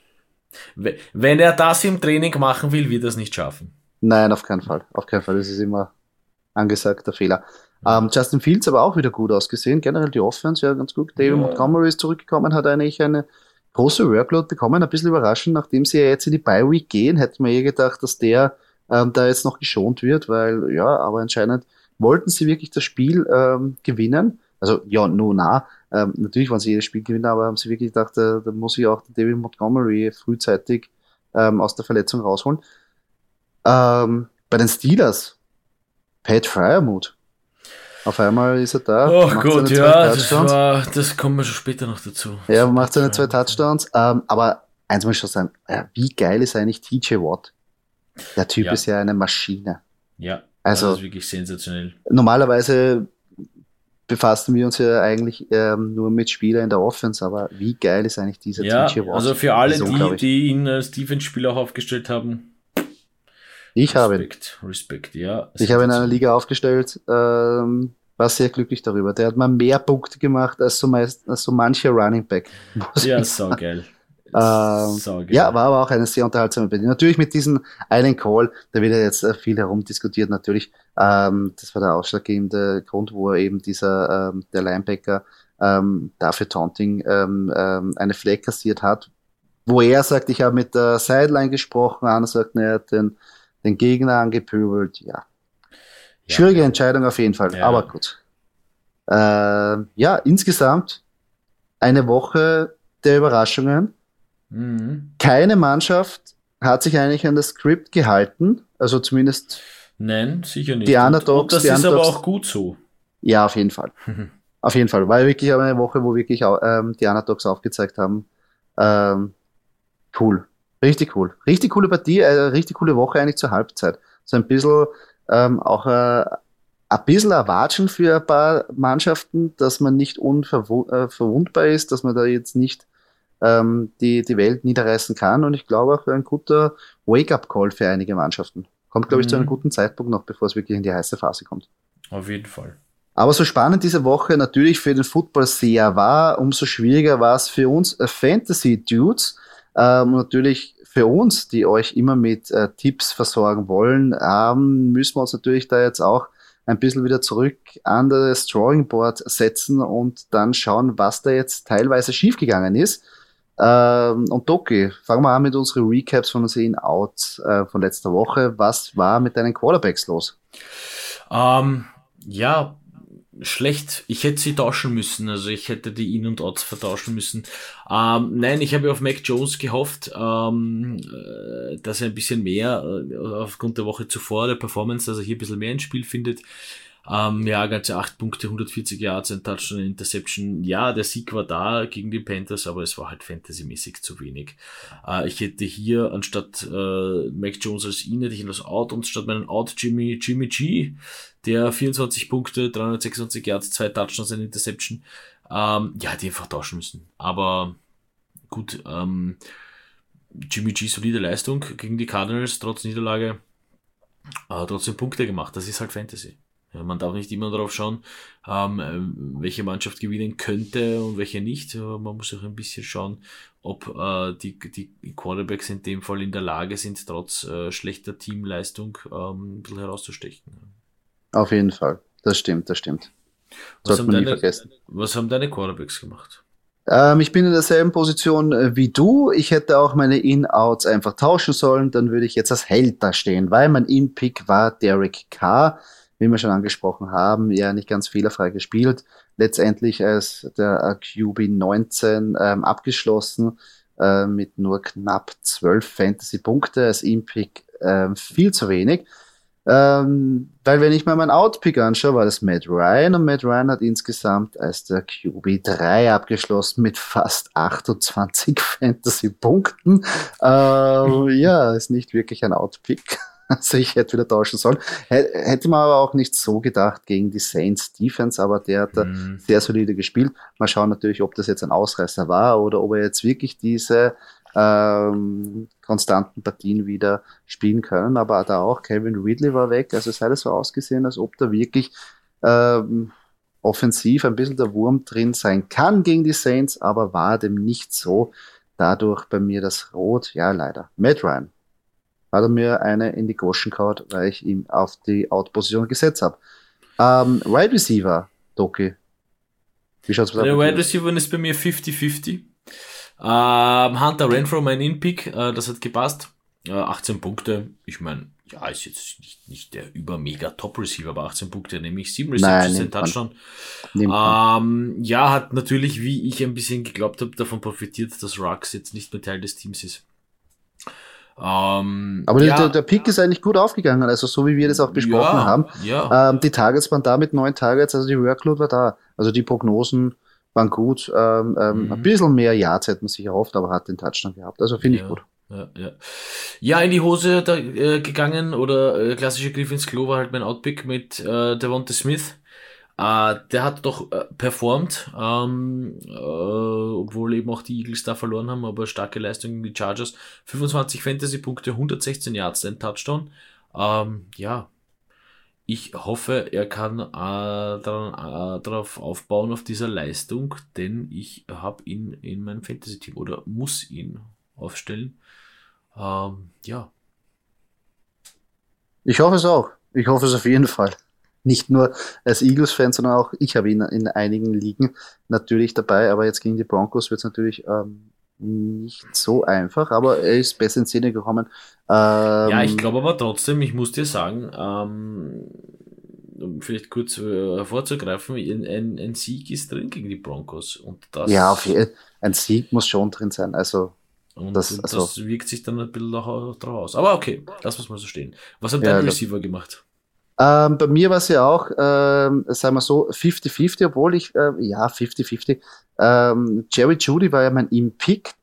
Wenn er das im Training machen will, wird er es nicht schaffen. Nein, auf keinen Fall. Auf keinen Fall. Das ist immer angesagter Fehler. Ähm, Justin Fields aber auch wieder gut ausgesehen. Generell die Offense, ja, ganz gut. David ja. Montgomery ist zurückgekommen, hat eigentlich eine große Workload bekommen. Ein bisschen überraschend, nachdem sie ja jetzt in die Bye Week gehen, hätte man eh gedacht, dass der ähm, da jetzt noch geschont wird, weil, ja, aber anscheinend wollten sie wirklich das Spiel ähm, gewinnen. Also, ja, nur nah. Ähm, natürlich wollen sie jedes Spiel gewinnen, aber haben sie wirklich gedacht, da, da muss ich auch David Montgomery frühzeitig ähm, aus der Verletzung rausholen. Ähm, bei den Steelers, Pat Fryermuth. Auf einmal ist er da. Oh Gott, ja, das, war, das kommen wir schon später noch dazu. Ja, macht seine zwei Touchdowns. Ähm, aber eins muss ich schon sagen, wie geil ist eigentlich TJ Watt? Der Typ ja. ist ja eine Maschine. Ja, also, das ist wirklich sensationell. Normalerweise befassen wir uns ja eigentlich ähm, nur mit Spielern in der Offense, aber wie geil ist eigentlich dieser ja, TJ Watt? Also für alle, die, die ihn als Defense-Spieler auch aufgestellt haben, ich habe. Respekt, ja. Ich habe in einer Liga aufgestellt, ähm, war sehr glücklich darüber. Der hat mal mehr Punkte gemacht als so, meist, als so manche Running Back. Ja, so geil. Ähm, so ja, war aber auch eine sehr unterhaltsame Partie. Natürlich mit diesem einen Call, da wird ja jetzt äh, viel herumdiskutiert, natürlich. Ähm, das war der ausschlaggebende Grund, wo eben dieser, ähm, der Linebacker ähm, dafür Taunting ähm, ähm, eine Flag kassiert hat, wo er sagt, ich habe mit der Sideline gesprochen, Anna sagt, er hat den den Gegner angepöbelt, ja. Schwierige ja. Entscheidung auf jeden Fall, ja. aber gut. Äh, ja, insgesamt eine Woche der Überraschungen. Mhm. Keine Mannschaft hat sich eigentlich an das Skript gehalten, also zumindest. Nein, sicher nicht. Die Underdogs. Und das die ist Underdogs, aber auch gut so. Ja, auf jeden Fall. auf jeden Fall. War wirklich eine Woche, wo wirklich ähm, die Underdogs aufgezeigt haben. Ähm, cool. Richtig cool. Richtig coole Partie, äh, richtig coole Woche eigentlich zur Halbzeit. So ein bisschen ähm, auch äh, ein bisschen erwatschen für ein paar Mannschaften, dass man nicht unverwundbar äh, ist, dass man da jetzt nicht ähm, die, die Welt niederreißen kann. Und ich glaube auch ein guter Wake-up-Call für einige Mannschaften. Kommt, glaube ich, zu einem mhm. guten Zeitpunkt noch, bevor es wirklich in die heiße Phase kommt. Auf jeden Fall. Aber so spannend diese Woche natürlich für den Football sehr war, umso schwieriger war es für uns äh, Fantasy-Dudes, ähm, natürlich für uns, die euch immer mit äh, Tipps versorgen wollen, ähm, müssen wir uns natürlich da jetzt auch ein bisschen wieder zurück an das Drawing Board setzen und dann schauen, was da jetzt teilweise schiefgegangen ist. Ähm, und Doki, fangen wir an mit unseren Recaps von uns in Out äh, von letzter Woche. Was war mit deinen Quarterbacks los? Ähm, ja, schlecht. Ich hätte sie tauschen müssen. Also ich hätte die In- und Outs vertauschen müssen. Ähm, nein, ich habe auf Mac Jones gehofft, ähm, äh, dass er ein bisschen mehr äh, aufgrund der Woche zuvor der Performance, dass er hier ein bisschen mehr ins Spiel findet. Ähm, ja, ganze 8 Punkte, 140 Yards, ein Touchdown, eine Interception. Ja, der Sieg war da gegen die Panthers, aber es war halt fantasymäßig zu wenig. Äh, ich hätte hier anstatt äh, Mac Jones als ihn, hätte ich ihn als Out und statt meinen Out Jimmy, Jimmy G, der 24 Punkte, 326 Yards, zwei Touchdowns, eine Interception. Ähm, ja, die einfach tauschen müssen. Aber gut, ähm, Jimmy G solide Leistung gegen die Cardinals, trotz Niederlage, äh, trotzdem Punkte gemacht. Das ist halt Fantasy. Ja, man darf nicht immer darauf schauen, ähm, welche Mannschaft gewinnen könnte und welche nicht. Man muss auch ein bisschen schauen, ob äh, die, die Quarterbacks in dem Fall in der Lage sind, trotz äh, schlechter Teamleistung ähm, ein bisschen herauszustechen. Auf jeden Fall. Das stimmt, das stimmt. Was haben, deine, was haben, deine, Quarterbacks gemacht? Ähm, ich bin in derselben Position äh, wie du. Ich hätte auch meine In-Outs einfach tauschen sollen. Dann würde ich jetzt als Held da stehen, weil mein In-Pick war Derek Carr wie wir schon angesprochen haben, ja nicht ganz fehlerfrei gespielt. Letztendlich als der QB 19 ähm, abgeschlossen. äh, mit nur knapp 12 Fantasy-Punkte als Impick äh, viel zu wenig. Ähm, weil wenn ich mal meinen Outpick anschaue, war das Matt Ryan und Matt Ryan hat insgesamt als der QB3 abgeschlossen mit fast 28 Fantasy-Punkten. Ähm, ja, ist nicht wirklich ein Outpick. Also ich hätte wieder tauschen sollen. Hätte man aber auch nicht so gedacht gegen die Saints Defense, aber der hat da mhm. sehr solide gespielt. Mal schauen natürlich, ob das jetzt ein Ausreißer war oder ob er jetzt wirklich diese ähm, konstanten Partien wieder spielen können. Aber da auch Kevin Ridley war weg. Also es hat so ausgesehen, als ob da wirklich ähm, offensiv ein bisschen der Wurm drin sein kann gegen die Saints, aber war dem nicht so. Dadurch bei mir das Rot, ja leider. Matt Ryan hat er mir eine in die Goschen gehauen, weil ich ihm auf die Out-Position gesetzt habe. Ähm, Wide Receiver, Doki. Wie schaut's aus? Der Wide Receiver ist bei mir 50-50. Ähm, Hunter Renfro, mein In-Pick, äh, das hat gepasst. Äh, 18 Punkte. Ich meine, ja, ist jetzt nicht, nicht der über mega Top-Receiver, aber 18 Punkte, nämlich 7 Receptions, Touchdown. Ähm, ja, hat natürlich, wie ich ein bisschen geglaubt habe, davon profitiert, dass Rux jetzt nicht mehr Teil des Teams ist. Ähm, aber ja, der, der Pick ist eigentlich gut aufgegangen, also so wie wir das auch besprochen ja, haben. Ja. Ähm, die Targets waren da mit neun Targets, also die Workload war da. Also die Prognosen waren gut. Ähm, ähm, mhm. Ein bisschen mehr Yards hätte man sich erhofft, aber hat den Touchdown gehabt. Also finde ich gut. Ja, ja. ja, in die Hose da, äh, gegangen oder äh, klassischer Griff ins Klo war halt mein Outpick mit äh, Devonta Smith. Äh, der hat doch äh, performt, ähm, äh, obwohl eben auch die Eagles da verloren haben, aber starke Leistung gegen die Chargers. 25 Fantasy-Punkte, 116 Yards, ein Touchdown. Ähm, ja, ich hoffe, er kann äh, äh, darauf aufbauen, auf dieser Leistung, denn ich habe ihn in meinem Fantasy-Team oder muss ihn aufstellen. Ähm, ja. Ich hoffe es auch. Ich hoffe es auf jeden Fall. Nicht nur als Eagles-Fan, sondern auch ich habe ihn in einigen Ligen natürlich dabei, aber jetzt gegen die Broncos wird es natürlich ähm, nicht so einfach, aber er ist besser in Szene gekommen. Ähm, ja, ich glaube aber trotzdem, ich muss dir sagen, ähm, um vielleicht kurz äh, hervorzugreifen, ein, ein, Sieg ist drin gegen die Broncos. Und das, ja, jeden, ein Sieg muss schon drin sein. Also, und das, also, das wirkt sich dann ein bisschen drauf aus. Aber okay, das muss man so stehen. Was hat ja, dein Receiver gemacht? Ähm, bei mir war es ja auch, ähm, sagen wir so, 50-50, obwohl ich, äh, ja, 50-50. Ähm, Jerry Judy war ja mein Im-Pick.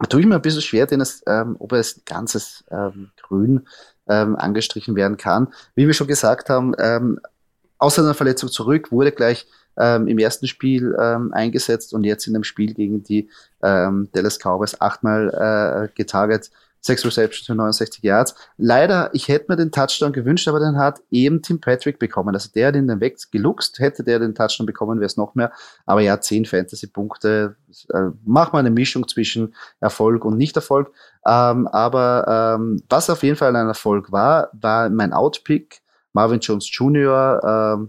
Da tue ich mir ein bisschen schwer, den es, ähm, ob er als ganzes ähm, Grün ähm, angestrichen werden kann. Wie wir schon gesagt haben, ähm, aus seiner Verletzung zurück, wurde gleich im ersten Spiel eingesetzt und jetzt in dem Spiel gegen die Dallas Cowboys achtmal äh, getarget. 6 Receptions für 69 Yards. Leider, ich hätte mir den Touchdown gewünscht, aber den hat eben Tim Patrick bekommen. Also der hat ihn dann weggeluchst. Hätte der den Touchdown bekommen, wäre es noch mehr. Aber ja, 10 Fantasy-Punkte. Äh, mach mal eine Mischung zwischen Erfolg und Nicht-Erfolg. Ähm, aber ähm, was auf jeden Fall ein Erfolg war, war mein Outpick. Marvin Jones Jr., ähm,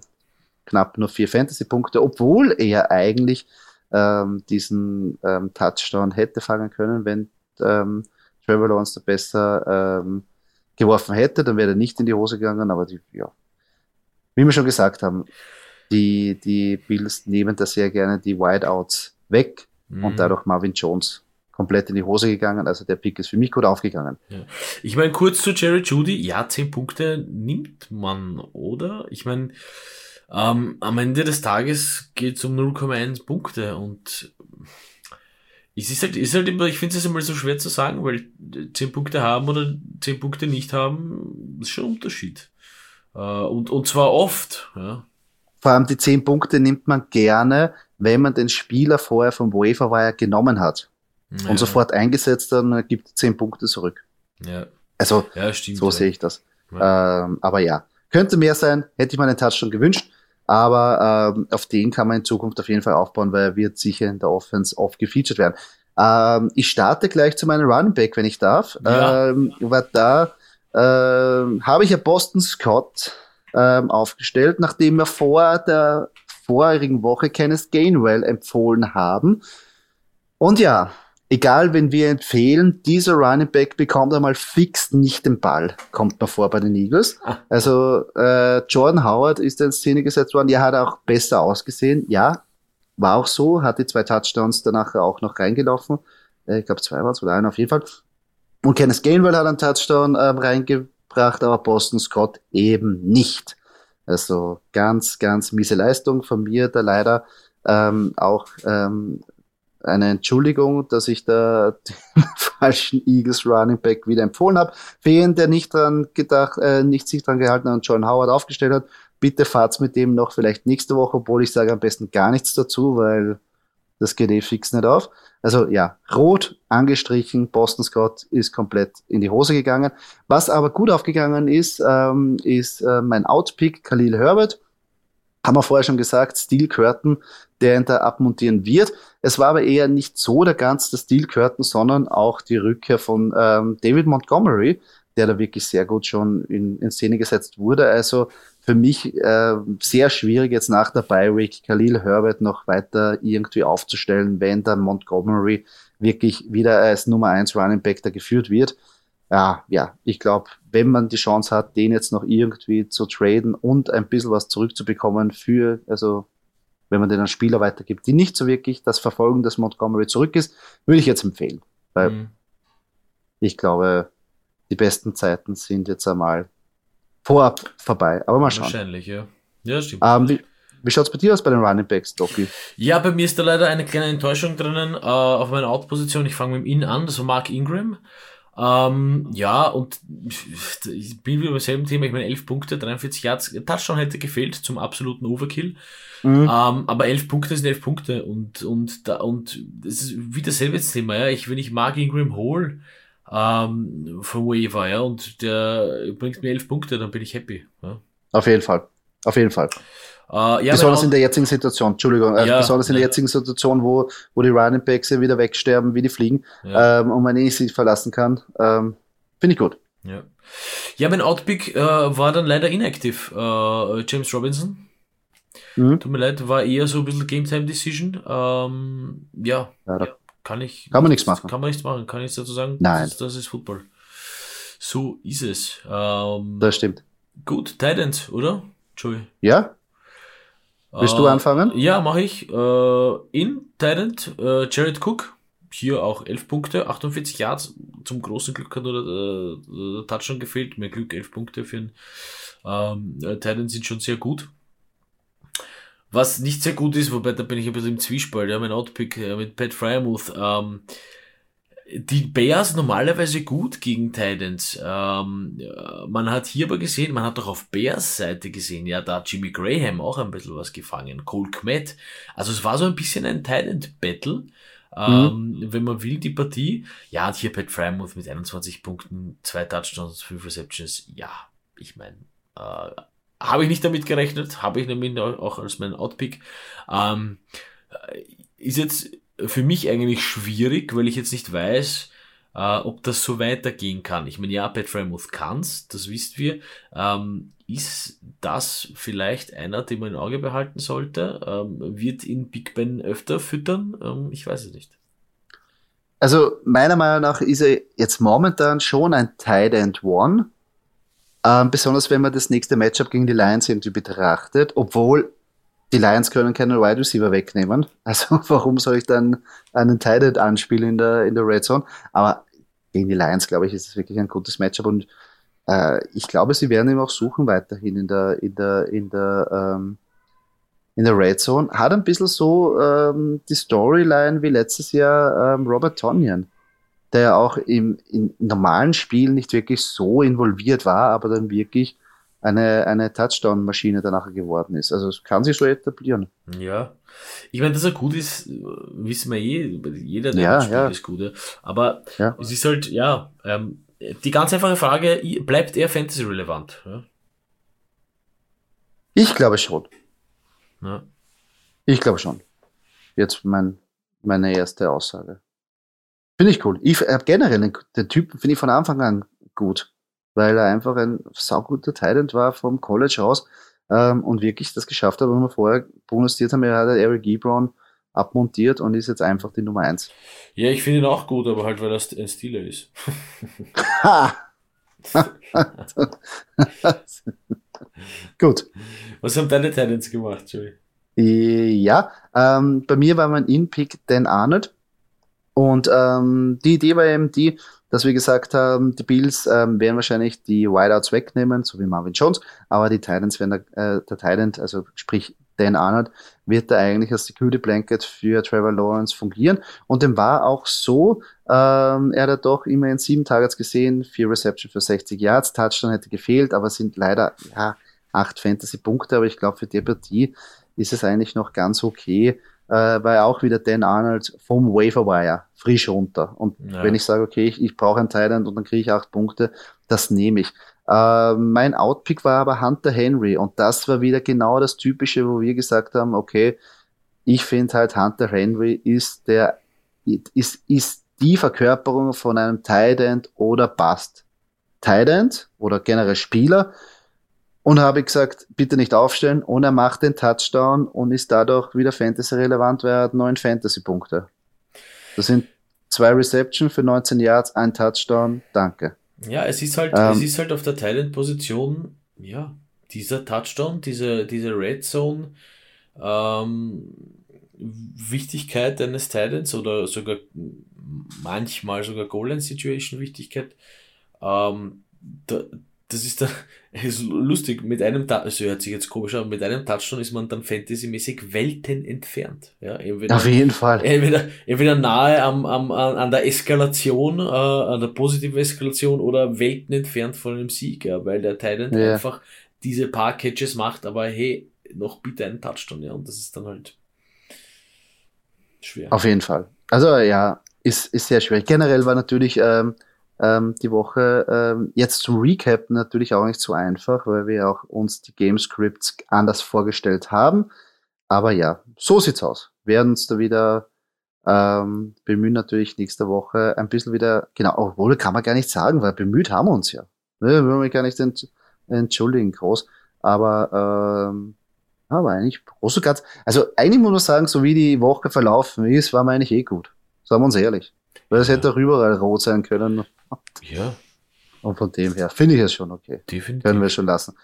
knapp nur vier Fantasy-Punkte, obwohl er eigentlich ähm, diesen ähm, Touchdown hätte fangen können, wenn ähm, Trevor Lawrence da besser ähm, geworfen hätte, dann wäre er nicht in die Hose gegangen, aber die, ja, wie wir schon gesagt haben, die, die Bills nehmen da sehr gerne die Wideouts weg mhm. und dadurch Marvin Jones komplett in die Hose gegangen. Also der Pick ist für mich gut aufgegangen. Ja. Ich meine, kurz zu Jerry Judy. Ja, zehn Punkte nimmt man, oder? Ich meine, ähm, am Ende des Tages geht es um 0,1 Punkte und es ist halt, ist halt immer, ich finde es immer so schwer zu sagen, weil 10 Punkte haben oder 10 Punkte nicht haben, ist schon ein Unterschied. Äh, und, und zwar oft. Ja. Vor allem die 10 Punkte nimmt man gerne, wenn man den Spieler vorher vom Waiver genommen hat ja. und sofort eingesetzt hat und gibt 10 Punkte zurück. Ja. Also, ja, stimmt, so sehe ich das. Ähm, aber ja, könnte mehr sein, hätte ich mir einen Touchdown gewünscht. Aber ähm, auf den kann man in Zukunft auf jeden Fall aufbauen, weil er wird sicher in der Offense oft gefeatured werden. Ähm, ich starte gleich zu meinem Running Back, wenn ich darf. Ja. Ähm, weil da ähm, habe ich ja Boston Scott ähm, aufgestellt, nachdem wir vor der vorigen Woche Kenneth Gainwell empfohlen haben. Und ja, egal, wenn wir empfehlen, dieser Running Back bekommt einmal fix nicht den Ball, kommt mir vor bei den Eagles. Ah. Also äh, Jordan Howard ist in Szene gesetzt worden, ja, hat auch besser ausgesehen, ja, war auch so, hat die zwei Touchdowns danach auch noch reingelaufen. Äh, ich glaube, zwei war es oder einer auf jeden Fall. Und Kenneth Gainwell hat einen Touchdown ähm, reingebracht, aber Boston Scott eben nicht. Also ganz, ganz miese Leistung von mir, da leider ähm, auch ähm, eine Entschuldigung, dass ich da den falschen Eagles Running Back wieder empfohlen habe. Für jeden, der nicht dran gedacht, äh, nicht sich dran gehalten hat und John Howard aufgestellt hat, bitte fahrt's mit dem noch vielleicht nächste Woche, obwohl ich sage am besten gar nichts dazu, weil das geht eh fix nicht auf. Also ja, rot angestrichen, Boston Scott ist komplett in die Hose gegangen. Was aber gut aufgegangen ist, ähm, ist äh, mein Outpick Khalil Herbert. Haben wir vorher schon gesagt, Steel Curtain, der ihn da abmontieren wird. Es war aber eher nicht so der ganze Steel Curtain, sondern auch die Rückkehr von ähm, David Montgomery, der da wirklich sehr gut schon in, in Szene gesetzt wurde. Also für mich äh, sehr schwierig jetzt nach der Bi-Week Khalil Herbert noch weiter irgendwie aufzustellen, wenn dann Montgomery wirklich wieder als Nummer 1 Running Back da geführt wird. Ja, ja, ich glaube, wenn man die Chance hat, den jetzt noch irgendwie zu traden und ein bisschen was zurückzubekommen für, also wenn man den an Spieler weitergibt, die nicht so wirklich das verfolgen, dass Montgomery zurück ist, würde ich jetzt empfehlen. Weil mhm. ich glaube, die besten Zeiten sind jetzt einmal vorab vorbei. Aber mal schauen. Wahrscheinlich, ja. Ja, stimmt. Ähm, wie wie schaut es bei dir aus bei den Running Backs, Doki? Ja, bei mir ist da leider eine kleine Enttäuschung drinnen äh, auf meiner Out-Position. Ich fange mit ihm in an, das war Mark Ingram. Ähm, ja, und ich bin wieder beim selben Thema. Ich meine, 11 Punkte, 43 Yards. Touchdown hätte gefehlt zum absoluten Overkill. Mhm. Ähm, aber 11 Punkte sind 11 Punkte. Und, und, da, und das ist wieder dasselbe Thema. Ja. Ich, wenn ich Mark Ingram hole, ähm, vom Waiver, ja, und der bringt mir elf Punkte, dann bin ich happy. Ja. Auf jeden Fall. Auf jeden Fall. Äh, ja, besonders in der jetzigen Situation, Entschuldigung, äh, ja, besonders in der jetzigen Situation, wo, wo die Running Backs wieder wegsterben, wie die fliegen, ähm, und man eh sie verlassen kann, ähm, finde ich gut. Ja. Ja, mein Outpick äh, war dann leider inactive. Äh, James Robinson. Mhm. Tut mir leid, war eher so ein bisschen Game Time Decision. Ähm, ja. ja, kann ich. Kann man nichts machen. Kann man nichts machen. Kann ich dazu sagen? Nein. Das, das ist Football. So ist es. Ähm, das stimmt. Gut, Titans, oder? Joey. Ja. Willst äh, du anfangen? Ja, mache ich. Äh, in Titan, äh, Jared Cook. Hier auch 11 Punkte, 48 Yards. Zum großen Glück hat nur der, äh, Touchdown gefehlt. Mehr Glück, 11 Punkte für einen ähm, äh, Titan sind schon sehr gut. Was nicht sehr gut ist, wobei da bin ich ein bisschen im Zwiespalt, ja, mein Outpick äh, mit Pat Fryermuth, ähm, die Bears normalerweise gut gegen Titans. Ähm, man hat hier aber gesehen, man hat doch auf Bears Seite gesehen, ja, da hat Jimmy Graham auch ein bisschen was gefangen, Cole Kmet. Also es war so ein bisschen ein Titan-Battle. Ähm, mhm. Wenn man will, die Partie. Ja, und hier Pat Frymouth mit 21 Punkten, zwei Touchdowns, fünf Receptions. Ja, ich meine, äh, habe ich nicht damit gerechnet, habe ich nämlich auch als mein Outpick. Ähm, ist jetzt für mich eigentlich schwierig, weil ich jetzt nicht weiß, äh, ob das so weitergehen kann. Ich meine, ja, Pat Frymouth kann's, das wisst wir. Ähm, ist das vielleicht einer, den man im Auge behalten sollte? Ähm, wird ihn Big Ben öfter füttern? Ähm, ich weiß es nicht. Also meiner Meinung nach ist er jetzt momentan schon ein Tight End One. Ähm, besonders wenn man das nächste Matchup gegen die Lions irgendwie betrachtet, obwohl die Lions können keinen Wide Receiver wegnehmen. Also warum soll ich dann einen Tight anspielen in der, in der Red Zone? Aber gegen die Lions, glaube ich, ist es wirklich ein gutes Matchup und äh, ich glaube, sie werden ihn auch suchen weiterhin in der, in der, in der, ähm, in der Red Zone. Hat ein bisschen so ähm, die Storyline wie letztes Jahr ähm, Robert Tonyan der auch im, im normalen Spiel nicht wirklich so involviert war, aber dann wirklich eine, eine Touchdown-Maschine danach geworden ist. Also es kann sich so etablieren. Ja. Ich meine, dass er gut ist, wissen wir eh. Jeder, der ja, spielt, ja. ist gut. Aber ja. es ist halt, ja, ähm, die ganz einfache Frage, bleibt er Fantasy-relevant? Ja? Ich glaube schon. Ja. Ich glaube schon. Jetzt mein, meine erste Aussage. Finde ich cool. Ich habe generell den, den Typen, finde ich von Anfang an gut, weil er einfach ein sauguter Talent war vom College aus ähm, und wirklich das geschafft hat, was wir vorher prognostiziert haben. Er hat Eric Ebron abmontiert und ist jetzt einfach die Nummer eins. Ja, ich finde ihn auch gut, aber halt, weil er ein Stealer ist. gut. Was haben deine Talents gemacht, Joey? Ja, ähm, bei mir war mein In-Pick Dan Arnold Und ähm, die Idee war eben die, dass wir gesagt haben, die Bills ähm, werden wahrscheinlich die Wideouts wegnehmen, so wie Marvin Jones, aber die Titans werden der, äh, der Titan, also sprich Dan Arnold, wird da eigentlich als Security Blanket für Trevor Lawrence fungieren. Und dem war auch so, ähm, er hat doch immerhin sieben Targets gesehen, vier Reception für 60 Yards, Touchdown hätte gefehlt, aber sind leider ja acht Fantasy-Punkte, aber ich glaube für die Partie ist es eigentlich noch ganz okay äh, weil auch wieder Dan Arnold vom Waferwire frisch runter. Und ja. wenn ich sage, okay, ich, ich brauche einen Thailand und dann kriege ich acht Punkte, das nehme ich. Äh, mein Outpick war aber Hunter Henry und das war wieder genau das Typische, wo wir gesagt haben, okay, ich finde halt Hunter Henry ist der, ist, ist die Verkörperung von einem Tight oder Bust. Tight oder generell Spieler, und habe gesagt, bitte nicht aufstellen. Und er macht den Touchdown und ist dadurch wieder Fantasy-relevant, weil er hat neun Fantasy-Punkte. Das sind zwei Reception für 19 Yards, ein Touchdown. Danke. Ja, es ist halt, ähm, es ist halt auf der Thailand-Position, ja, dieser Touchdown, diese, diese Red Zone, ähm, Wichtigkeit eines Titans oder sogar manchmal sogar Goal Situation Wichtigkeit, ähm, da, das ist, da, ist lustig, mit einem, also hört sich jetzt komisch an, mit einem Touchdown ist man dann fantasymäßig Welten entfernt. Ja, entweder, Auf jeden Fall. Entweder, entweder nahe am, am, an der Eskalation, äh, an der positiven Eskalation oder Welten entfernt von einem Sieg, ja, weil der Titan ja. einfach diese paar Catches macht, aber hey, noch bitte einen Touchdown, ja, und das ist dann halt schwer. Auf jeden Fall. Also ja, ist, ist sehr schwierig. Generell war natürlich, ähm, ähm, die Woche. Ähm, jetzt zum Recap natürlich auch nicht so einfach, weil wir auch uns die Game Scripts anders vorgestellt haben. Aber ja, so sieht's aus. Wir werden uns da wieder ähm, bemühen natürlich nächste Woche ein bisschen wieder, genau, obwohl kann man gar nicht sagen, weil bemüht haben wir uns ja. Ne, wir wollen mich gar nicht ent, entschuldigen, groß. Aber ähm, aber eigentlich groß und ganz, also eigentlich muss man sagen, so wie die Woche verlaufen ist, war man eigentlich eh gut. Sagen wir uns ehrlich. Weil es ja. hätte auch überall rot sein können. Ja. Und von dem her finde ich es schon okay. Definitiv. Können wir schon lassen.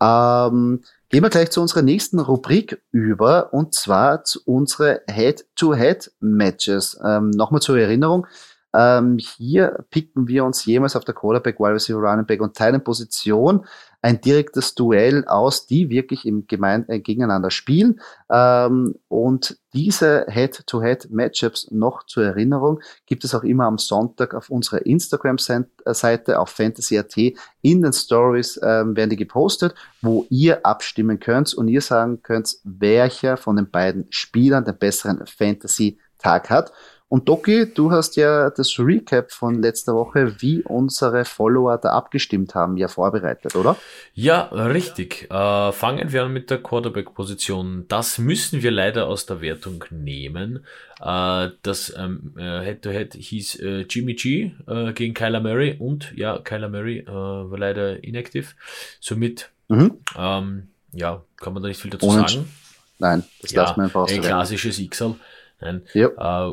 Ähm, gehen wir gleich zu unserer nächsten Rubrik über und zwar zu unsere Head-to-Head-Matches. Ähm, Nochmal zur Erinnerung. Ähm, hier picken wir uns jemals auf der Quarterback, Wide Receiver, Running Back und Teilenposition ein direktes Duell aus, die wirklich im Gemein äh, gegeneinander spielen. Ähm, und diese Head-to-Head-Matchups noch zur Erinnerung gibt es auch immer am Sonntag auf unserer Instagram-Seite auf Fantasy.at. In den Stories ähm, werden die gepostet, wo ihr abstimmen könnt und ihr sagen könnt, welcher von den beiden Spielern den besseren Fantasy-Tag hat. Und Doki, du hast ja das Recap von letzter Woche, wie unsere Follower da abgestimmt haben, ja vorbereitet, oder? Ja, richtig. Äh, fangen wir an mit der Quarterback-Position. Das müssen wir leider aus der Wertung nehmen. Äh, das ähm, äh, Head-to-Head -head hieß äh, Jimmy G äh, gegen Kyler Murray und ja, Kyler Murray äh, war leider inaktiv. Somit, mhm. ähm, ja, kann man da nicht viel dazu Ohne sagen. Nein, das ja, lassen wir einfach aus. Ein klassisches XL. Nein. Yep. Äh,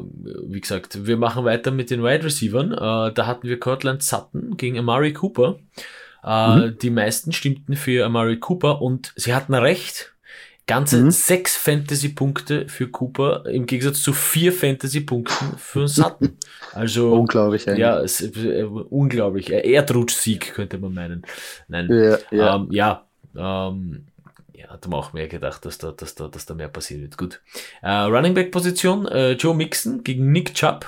wie gesagt, wir machen weiter mit den Wide Receivers. Äh, da hatten wir Cortland Sutton gegen Amari Cooper. Äh, mhm. Die meisten stimmten für Amari Cooper und sie hatten recht. Ganze mhm. sechs Fantasy-Punkte für Cooper im Gegensatz zu vier Fantasy-Punkten für Sutton. Also unglaublich. Eigentlich. Ja, es, äh, unglaublich. Erdrutsch-Sieg könnte man meinen. Nein. Ja. ja. Ähm, ja ähm, hat man auch mehr gedacht, dass da, dass da, dass da mehr passieren wird. Gut. Äh, Running Back Position, äh, Joe Mixon gegen Nick Chubb.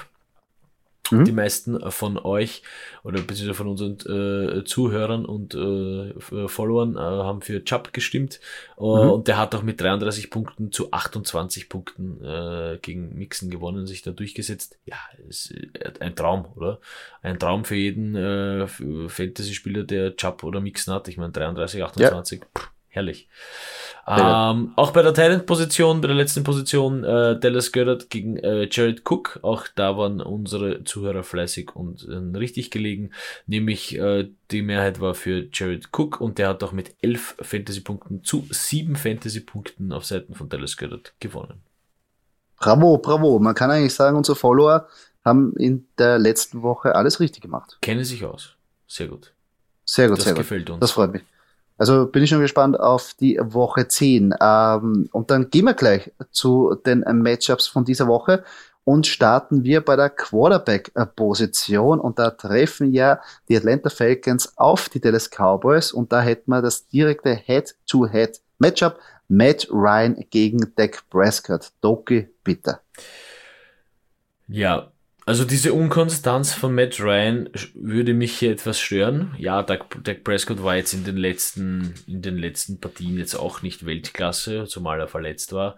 Mhm. Die meisten von euch oder beziehungsweise von unseren äh, Zuhörern und äh, Followern äh, haben für Chubb gestimmt. Uh, mhm. Und der hat auch mit 33 Punkten zu 28 Punkten äh, gegen Mixon gewonnen, sich da durchgesetzt. Ja, ist äh, ein Traum, oder? Ein Traum für jeden äh, Fantasy-Spieler, der Chubb oder Mixon hat. Ich meine, 33, 28. Ja. Pff, herrlich. Ähm, auch bei der Talent-Position, bei der letzten Position, äh, Dallas Goddard gegen äh, Jared Cook. Auch da waren unsere Zuhörer fleißig und äh, richtig gelegen. Nämlich äh, die Mehrheit war für Jared Cook und der hat auch mit elf Fantasy-Punkten zu sieben Fantasy-Punkten auf Seiten von Dallas Goddard gewonnen. Bravo, bravo. Man kann eigentlich sagen, unsere Follower haben in der letzten Woche alles richtig gemacht. Kennen sich aus. Sehr gut. Sehr gut, das sehr gut. gefällt uns. Das freut mich. Also bin ich schon gespannt auf die Woche 10. Ähm, und dann gehen wir gleich zu den Matchups von dieser Woche. und starten wir bei der Quarterback-Position und da treffen ja die Atlanta Falcons auf die Dallas Cowboys und da hätten wir das direkte Head-to-Head-Matchup Matt Ryan gegen Dak Prescott. Doki, bitte. Ja, also diese Unkonstanz von Matt Ryan würde mich hier etwas stören. Ja, Dak, Dak Prescott war jetzt in den letzten, in den letzten Partien jetzt auch nicht Weltklasse, zumal er verletzt war.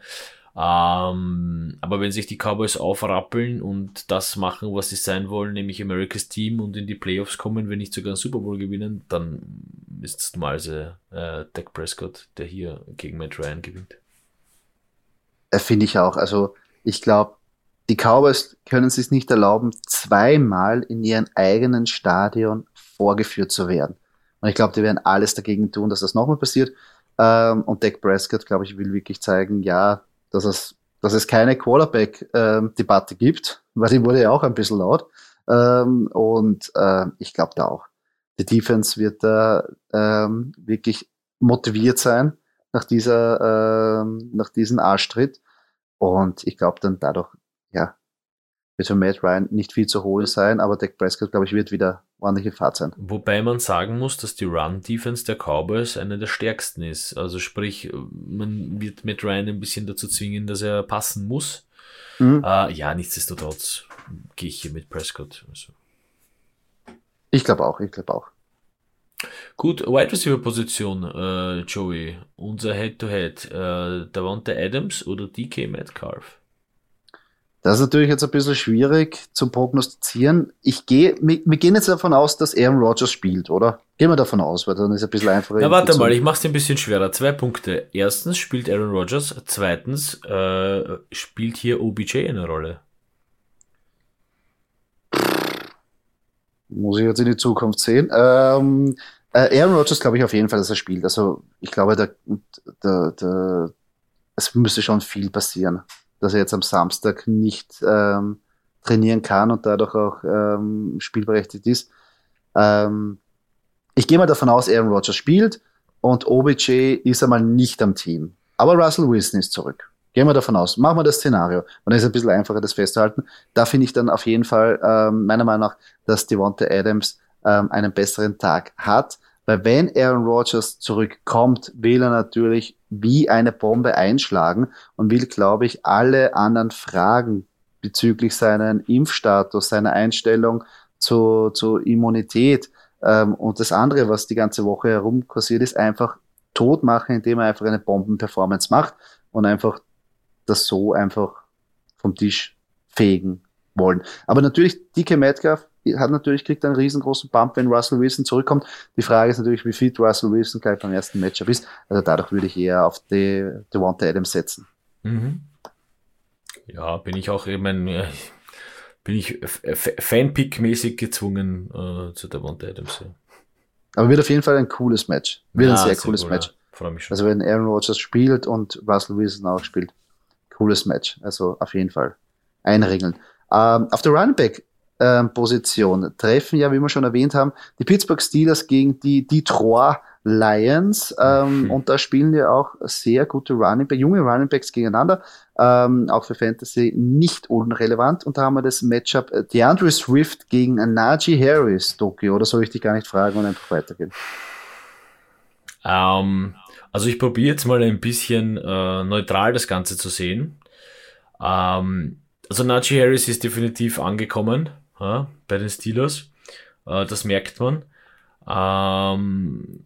Ähm, aber wenn sich die Cowboys aufrappeln und das machen, was sie sein wollen, nämlich America's Team und in die Playoffs kommen, wenn nicht sogar einen Super Bowl gewinnen, dann ist es normalerweise äh, Dak Prescott, der hier gegen Matt Ryan gewinnt. Äh, Finde ich auch. Also ich glaube, die Cowboys können es sich nicht erlauben, zweimal in ihrem eigenen Stadion vorgeführt zu werden. Und ich glaube, die werden alles dagegen tun, dass das nochmal passiert. Ähm, und Dak Prescott, glaube ich, will wirklich zeigen, ja, dass es, dass es keine Quarterback-Debatte ähm, gibt, weil die wurde ja auch ein bisschen laut. Ähm, und äh, ich glaube da auch. Die Defense wird da wirklich motiviert sein nach dieser, nach diesem Arschtritt. Und ich glaube dann dadurch, ja, wird für Matt Ryan nicht viel zu holen sein, aber Dak Prescott, glaube ich, wird wieder ordentliche Fahrt sein. Wobei man sagen muss, dass die Run-Defense der Cowboys eine der stärksten ist. Also sprich, man wird Matt Ryan ein bisschen dazu zwingen, dass er passen muss. Mhm. Uh, ja, nichtsdestotrotz gehe ich hier mit Prescott. Also. Ich glaube auch, ich glaube auch. Gut, Wide Receiver Position, äh, Joey. Unser Head-to-Head. -Head, äh, Davante Adams oder DK Metcalf? Das ist natürlich jetzt ein bisschen schwierig zu prognostizieren. Ich gehe, wir, wir gehen jetzt davon aus, dass Aaron Rodgers spielt, oder? Gehen wir davon aus, weil dann ist es ein bisschen einfacher. Na, warte mal, ich mache es ein bisschen schwerer. Zwei Punkte. Erstens spielt Aaron Rodgers. Zweitens äh, spielt hier OBJ eine Rolle. Muss ich jetzt in die Zukunft sehen. Ähm, äh, Aaron Rodgers glaube ich auf jeden Fall, dass er spielt. Also ich glaube, da, da, da, es müsste schon viel passieren dass er jetzt am Samstag nicht ähm, trainieren kann und dadurch auch ähm, spielberechtigt ist. Ähm, ich gehe mal davon aus, Aaron Rodgers spielt und OBJ ist einmal nicht am Team. Aber Russell Wilson ist zurück. Gehen wir davon aus. Machen wir das Szenario. Und dann ist es ein bisschen einfacher, das festzuhalten. Da finde ich dann auf jeden Fall, ähm, meiner Meinung nach, dass Devonta Adams ähm, einen besseren Tag hat. Weil wenn Aaron Rodgers zurückkommt, will er natürlich wie eine Bombe einschlagen und will, glaube ich, alle anderen Fragen bezüglich seinen Impfstatus, seiner Einstellung zu, zur Immunität ähm, und das andere, was die ganze Woche herumkursiert ist, einfach tot machen, indem er einfach eine Bombenperformance macht und einfach das so einfach vom Tisch fegen wollen. Aber natürlich, DK Metcalf hat natürlich kriegt einen riesengroßen Bump, wenn Russell Wilson zurückkommt. Die Frage ist natürlich, wie fit Russell Wilson gleich beim ersten Matchup ist. Also dadurch würde ich eher auf die Devonta Adams setzen. Mhm. Ja, bin ich auch, ich meine, bin ich Fanpick-mäßig gezwungen äh, zu Devonta Adams. Ja. Aber wird auf jeden Fall ein cooles Match. Wird ja, ein sehr, sehr cooles cool, Match. Ja. Also wenn Aaron Rodgers spielt und Russell Wilson auch spielt, cooles Match. Also auf jeden Fall einregeln. Ähm, auf der Running Back ähm, Position treffen ja, wie wir schon erwähnt haben, die Pittsburgh Steelers gegen die Detroit Lions. Ähm, mhm. Und da spielen ja auch sehr gute Running Backs, junge Running Backs gegeneinander. Ähm, auch für Fantasy nicht unrelevant. Und da haben wir das Matchup äh, DeAndre Swift gegen Najee Harris, Tokio. Oder soll ich dich gar nicht fragen und einfach weitergehen? Um, ähm, also ich probiere jetzt mal ein bisschen äh, neutral das Ganze zu sehen. Um, also Najee Harris ist definitiv angekommen ja, bei den Steelers. Äh, das merkt man. Ähm,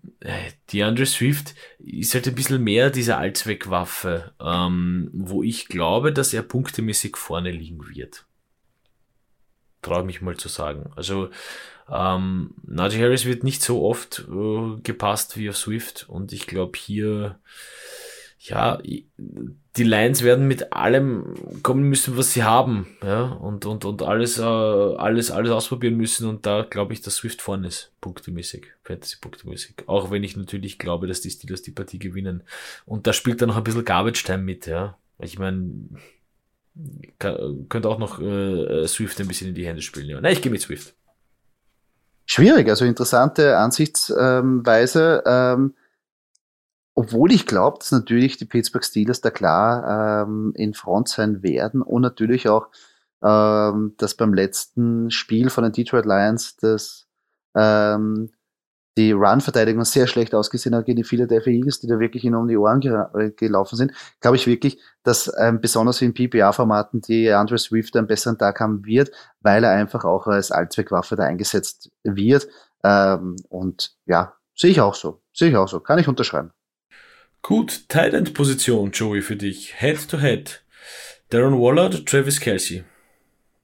die Andre Swift ist halt ein bisschen mehr diese Allzweckwaffe, ähm, wo ich glaube, dass er punktemäßig vorne liegen wird. Traue mich mal zu sagen. Also ähm, Najee Harris wird nicht so oft äh, gepasst wie auf Swift und ich glaube hier ja, die Lions werden mit allem kommen müssen, was sie haben, ja, und, und, und alles, äh, alles, alles ausprobieren müssen und da glaube ich, dass Swift vorne ist, punktemäßig, Fantasy-punktemäßig. Auch wenn ich natürlich glaube, dass die Steelers die Partie gewinnen. Und da spielt dann noch ein bisschen Garbage Time mit, ja. Ich meine, könnte auch noch äh, Swift ein bisschen in die Hände spielen, ja. Nein, ich gehe mit Swift. Schwierig, also interessante Ansichtsweise. Ähm, obwohl ich glaube, dass natürlich die Pittsburgh Steelers da klar ähm, in Front sein werden und natürlich auch ähm, dass beim letzten Spiel von den Detroit Lions das ähm, die Run-Verteidigung sehr schlecht ausgesehen hat gegen die Philadelphia Eagles, die da wirklich ihnen um die Ohren ge gelaufen sind, glaube ich wirklich, dass ähm, besonders in PPA-Formaten die Andre Swift einen besseren Tag haben wird, weil er einfach auch als Allzweckwaffe da eingesetzt wird. Ähm, und ja, sehe ich auch so. Sehe ich auch so. Kann ich unterschreiben. Gut, Thailand-Position, Joey, für dich. Head to Head. Darren Waller oder Travis Kelsey?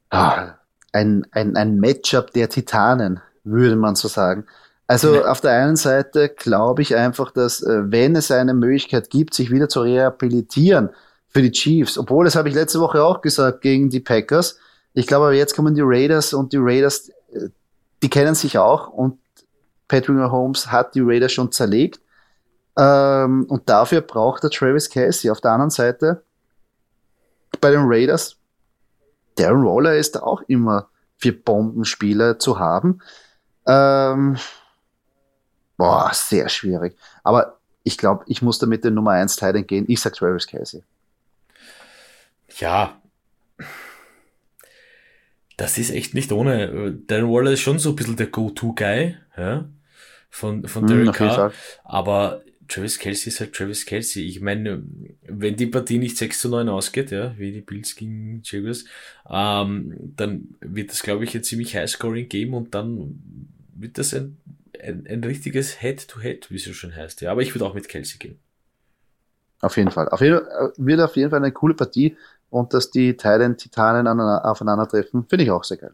Ah, ein, ein, ein Matchup der Titanen, würde man so sagen. Also ja. auf der einen Seite glaube ich einfach, dass äh, wenn es eine Möglichkeit gibt, sich wieder zu rehabilitieren für die Chiefs, obwohl das habe ich letzte Woche auch gesagt gegen die Packers. Ich glaube, aber jetzt kommen die Raiders und die Raiders, äh, die kennen sich auch und Patrick Mahomes hat die Raiders schon zerlegt. Ähm, und dafür braucht er Travis Casey. Auf der anderen Seite, bei den Raiders, der Roller ist auch immer für Bombenspieler zu haben. Ähm, Boah, sehr schwierig. Aber ich glaube, ich muss da mit dem Nummer 1 Teil gehen. Ich sag Travis Casey. Ja. Das ist echt nicht ohne. Darren Waller ist schon so ein bisschen der Go-To-Guy, ja, von, von Derek mm, Carr. Aber Travis Kelsey ist halt Travis Kelsey. Ich meine, wenn die Partie nicht 6 zu 9 ausgeht, ja, wie die Bills gegen Jaguars, ähm, dann wird das, glaube ich, ein ziemlich High-Scoring Game und dann wird das ein ein, ein richtiges Head-to-Head, wie es so schön heißt. Ja, aber ich würde auch mit Kelsey gehen. Auf jeden Fall. Auf jeden, wird auf jeden Fall eine coole Partie und dass die Teilen Titanen aufeinandertreffen, finde ich auch sehr geil.